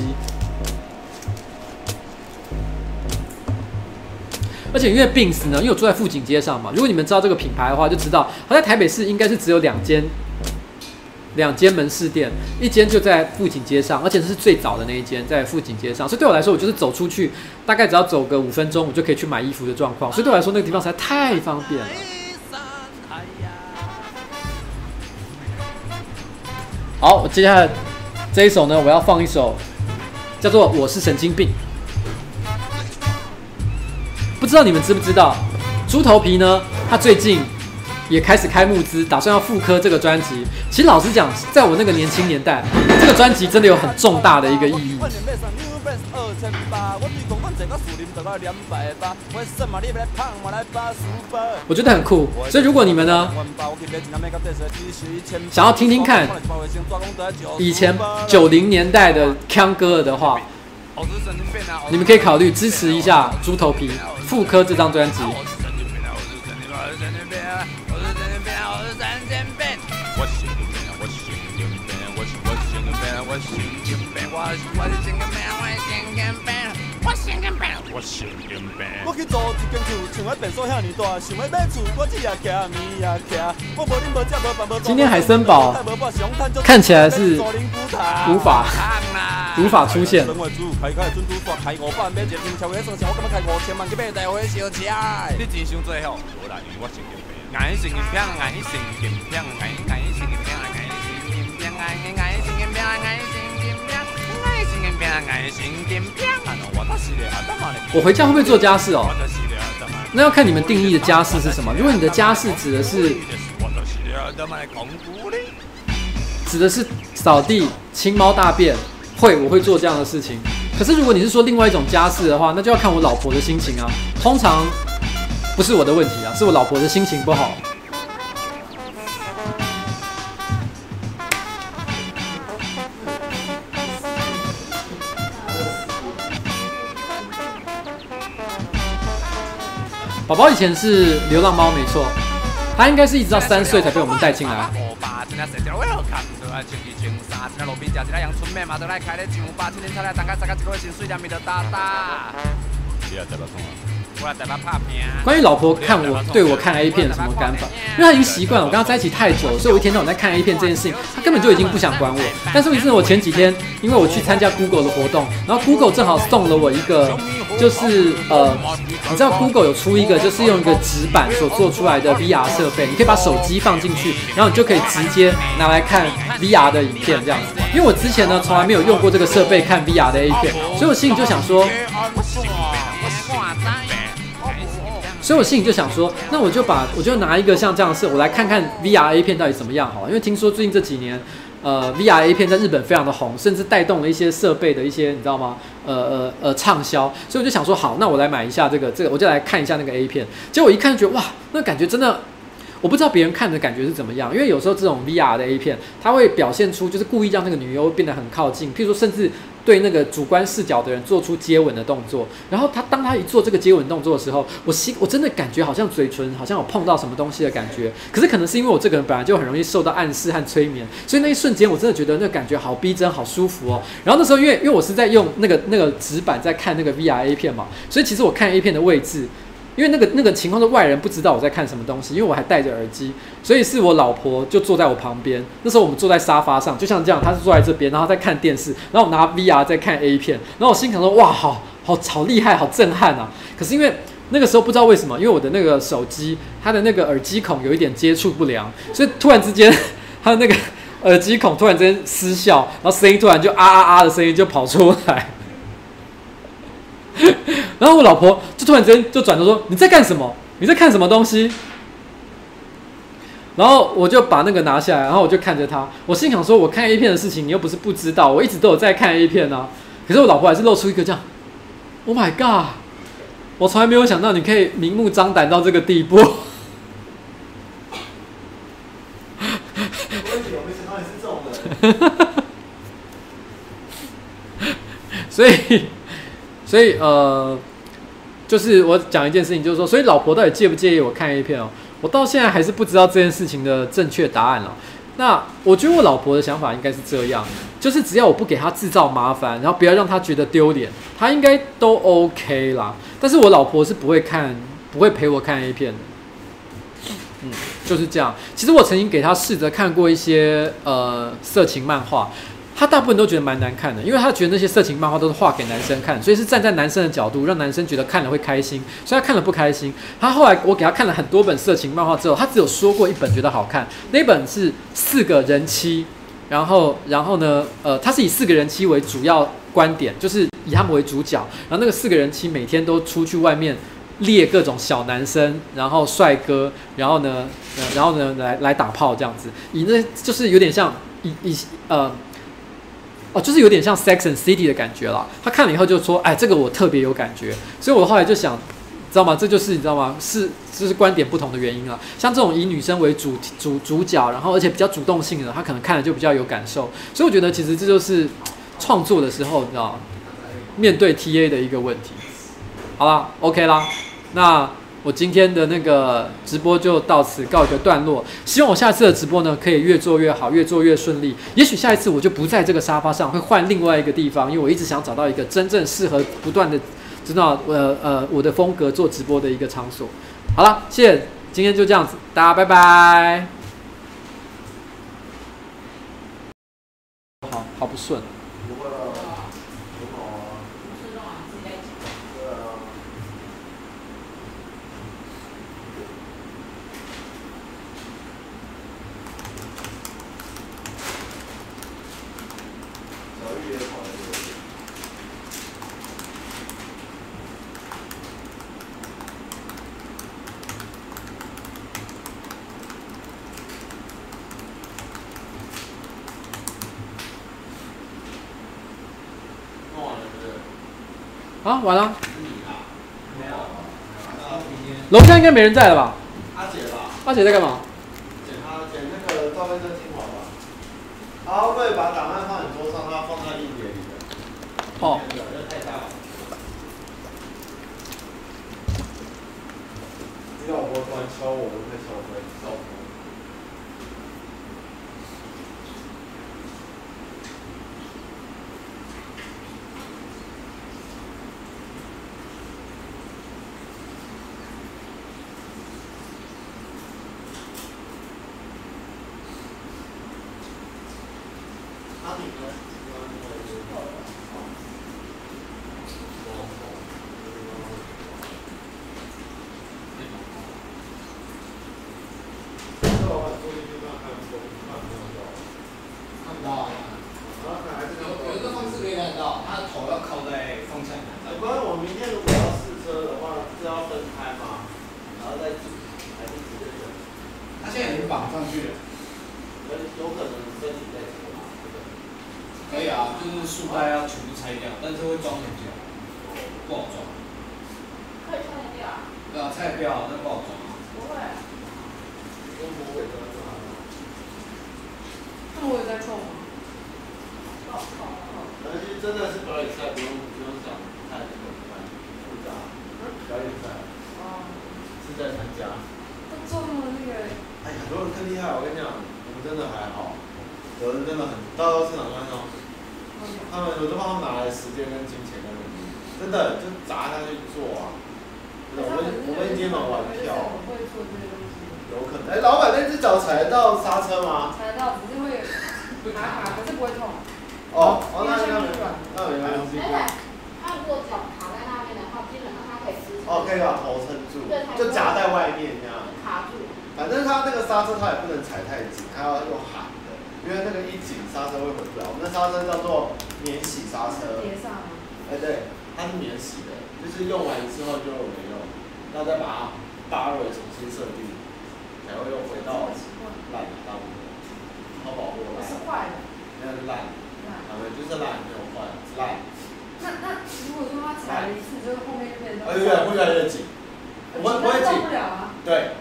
而且因为 Beams 呢，因为我住在富锦街上嘛，如果你们知道这个品牌的话，就知道它在台北市应该是只有两间。两间门市店，一间就在富锦街上，而且是最早的那一间，在富锦街上。所以对我来说，我就是走出去，大概只要走个五分钟，我就可以去买衣服的状况。所以对我来说，那个地方实在太方便了。好，接下来这一首呢，我要放一首叫做《我是神经病》。不知道你们知不知道，猪头皮呢？他最近也开始开募资，打算要复刻这个专辑。其实老实讲，在我那个年轻年代，这个专辑真的有很重大的一个意义。我觉得很酷，所以如果你们呢，想要听听看以前九零年代的腔歌的话，你们可以考虑支持一下猪头皮。复刻这张专辑。今天海森堡看起来是无法无法出现。我回家会不会做家事哦？那要看你们定义的家事是什么。如果你的家事指的是指的是扫地、清猫大便，会我会做这样的事情。可是如果你是说另外一种家事的话，那就要看我老婆的心情啊。通常不是我的问题啊，是我老婆的心情不好。宝宝以前是流浪猫，没错，他应该是一直到三岁才被我们带进来。关于老婆看我对我看 A 片什么看法？因为他已经习惯了，我跟他在一起太久了，所以我一天到晚在看 A 片这件事情，他根本就已经不想管我。但是问题是我前几天，因为我去参加 Google 的活动，然后 Google 正好送了我一个，就是呃，你知道 Google 有出一个，就是用一个纸板所做出来的 VR 设备，你可以把手机放进去，然后你就可以直接拿来看 VR 的影片这样子。因为我之前呢从来没有用过这个设备看 VR 的 A 片，所以我心里就想说。所以我心里就想说，那我就把我就拿一个像这样的设，我来看看 VR A 片到底怎么样好了。因为听说最近这几年，呃，VR A 片在日本非常的红，甚至带动了一些设备的一些，你知道吗？呃呃呃，畅销。所以我就想说，好，那我来买一下这个这个，我就来看一下那个 A 片。结果一看觉得哇，那感觉真的，我不知道别人看的感觉是怎么样。因为有时候这种 VR 的 A 片，它会表现出就是故意让那个女优变得很靠近，譬如说甚至。对那个主观视角的人做出接吻的动作，然后他当他一做这个接吻动作的时候，我心我真的感觉好像嘴唇好像有碰到什么东西的感觉。可是可能是因为我这个人本来就很容易受到暗示和催眠，所以那一瞬间我真的觉得那感觉好逼真，好舒服哦。然后那时候因为因为我是在用那个那个纸板在看那个 VR A 片嘛，所以其实我看 A 片的位置。因为那个那个情况是外人不知道我在看什么东西，因为我还戴着耳机，所以是我老婆就坐在我旁边。那时候我们坐在沙发上，就像这样，她是坐在这边，然后在看电视，然后我拿 VR 在看 A 片，然后我心想说：哇，好好好厉害，好震撼啊！可是因为那个时候不知道为什么，因为我的那个手机它的那个耳机孔有一点接触不良，所以突然之间它的那个耳机孔突然之间失效，然后声音突然就啊啊啊的声音就跑出来。然后我老婆就突然之间就转头说：“你在干什么？你在看什么东西？”然后我就把那个拿下来，然后我就看着他。我心想说：“我看 A 片的事情，你又不是不知道，我一直都有在看 A 片啊。”可是我老婆还是露出一个这样：“Oh my god！” 我从来没有想到你可以明目张胆到这个地步。所以。所以呃，就是我讲一件事情，就是说，所以老婆到底介不介意我看 A 片哦？我到现在还是不知道这件事情的正确答案了。那我觉得我老婆的想法应该是这样，就是只要我不给她制造麻烦，然后不要让她觉得丢脸，她应该都 OK 啦。但是我老婆是不会看，不会陪我看 A 片的。嗯。就是这样。其实我曾经给她试着看过一些呃色情漫画，他大部分都觉得蛮难看的，因为他觉得那些色情漫画都是画给男生看，所以是站在男生的角度，让男生觉得看了会开心，所以他看了不开心。他后来我给他看了很多本色情漫画之后，他只有说过一本觉得好看，那本是四个人妻，然后然后呢，呃，他是以四个人妻为主要观点，就是以他们为主角，然后那个四个人妻每天都出去外面。列各种小男生，然后帅哥，然后呢，呃、然后呢，来来打炮这样子，以那就是有点像以以呃，哦，就是有点像 Sex and City 的感觉了。他看了以后就说，哎，这个我特别有感觉。所以我后来就想，知道吗？这就是你知道吗？是就是观点不同的原因啊。像这种以女生为主主主角，然后而且比较主动性的，他可能看了就比较有感受。所以我觉得其实这就是创作的时候，你知道吗？面对 TA 的一个问题。好了，OK 啦。那我今天的那个直播就到此告一个段落。希望我下次的直播呢，可以越做越好，越做越顺利。也许下一次我就不在这个沙发上，会换另外一个地方，因为我一直想找到一个真正适合不断的知道呃呃我的风格做直播的一个场所。好了，谢谢，今天就这样子，大家拜拜。好好不顺。啊，完了。楼下应该没人在了吧？阿姐吧。阿姐在干嘛？剪她剪那个照片华吧。把档案放你桌上，他放在硬碟里的。哦。这太大了。你老婆突然敲我，我会敲回，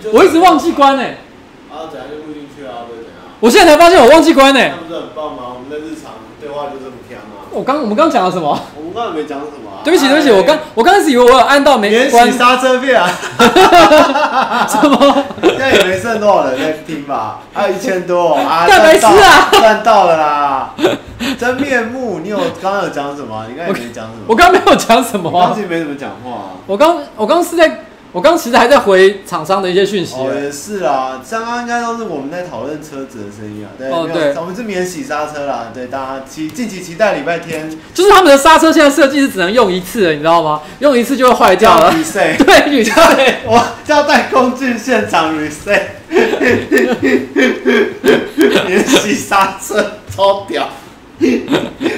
照顾。关呢？啊，怎样就录进去啊？或者怎样？我现在才发现我忘记关呢。那不是很棒吗？我们的日常对话就这么甜吗？我刚我们刚讲了什么？我们刚才没讲什么啊？对不起，对不起，我刚我刚开始以为我有按到没关。免洗刹车片啊？什么？现在也没剩多少人在听吧？还有一千多啊！蛋白质啊，赚到了啦！真面目，你有刚刚有讲什么？你刚才没讲什么？我刚刚没有讲什么啊？刚才没怎么讲话啊。我刚我刚是在。我刚其实还在回厂商的一些讯息。哦，也是啦，刚刚应该都是我们在讨论车子的声音啊。对，哦对，我们是免洗刹车啦。对，大家期近期期待礼拜天。就是他们的刹车现在设计是只能用一次的，你知道吗？用一次就会坏掉了。reset，对，reset。我叫带工具现场 reset。免洗刹车超屌。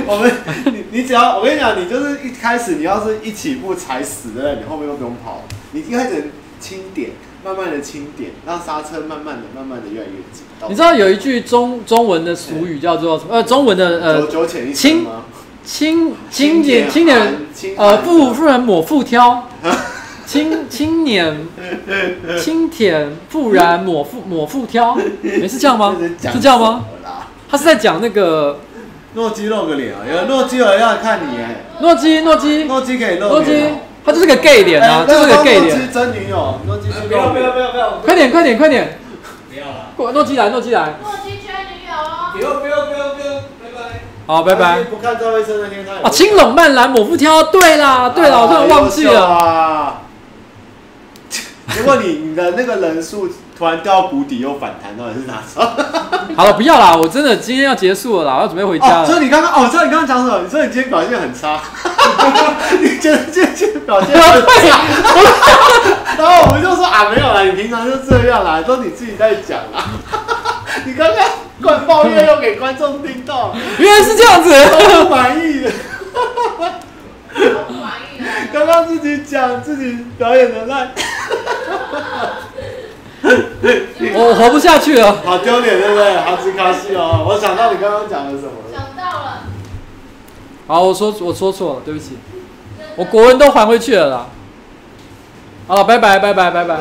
我们你你只要我跟你讲，你就是一开始你要是一起步踩死的，你后面都不用跑。你一开始轻点，慢慢的轻点，让刹车慢慢的、慢慢的越来越紧。你知道有一句中中文的俗语叫做？呃，中文的呃，九九浅一深吗？轻轻点轻点，呃，妇妇人抹腹挑，轻轻点轻舔妇人抹腹抹腹挑，没是这样吗？是这样吗？他是在讲那个。诺基露个脸啊！有诺基尔要看你哎！诺基诺基诺基可以露脸，诺基他就是个 gay 脸啊，就是个 gay 脸。诺基真女友，诺基不要不要不要不要！快点快点快点！不要了。过诺基来诺基来。诺基缺女友哦！不要不要不要不要！拜拜。好拜拜。不看赵薇生那天他。啊，青龙漫蓝抹不挑，对啦对啦，我突然忘记了。结果你你的那个人数突然掉到谷底又反弹，到底是哪时 好了，不要啦，我真的今天要结束了啦，我要准备回家了。所以你刚刚哦，所以你刚刚讲什么？你说你今天表现很差，你觉得今天表现很差，然后我们就说啊，没有啦，你平常就这样啦，都你自己在讲啦。你刚刚怪抱怨又给观众听到，原来是这样子，不满意的。刚刚自己讲自己表演的烂。我活不下去了，好丢脸，对不对？好吃卡西哦！我想到你刚刚讲的什么？想到了。好，我说我说错了，对不起，我国文都还回去了啦。好了，拜拜拜拜拜拜。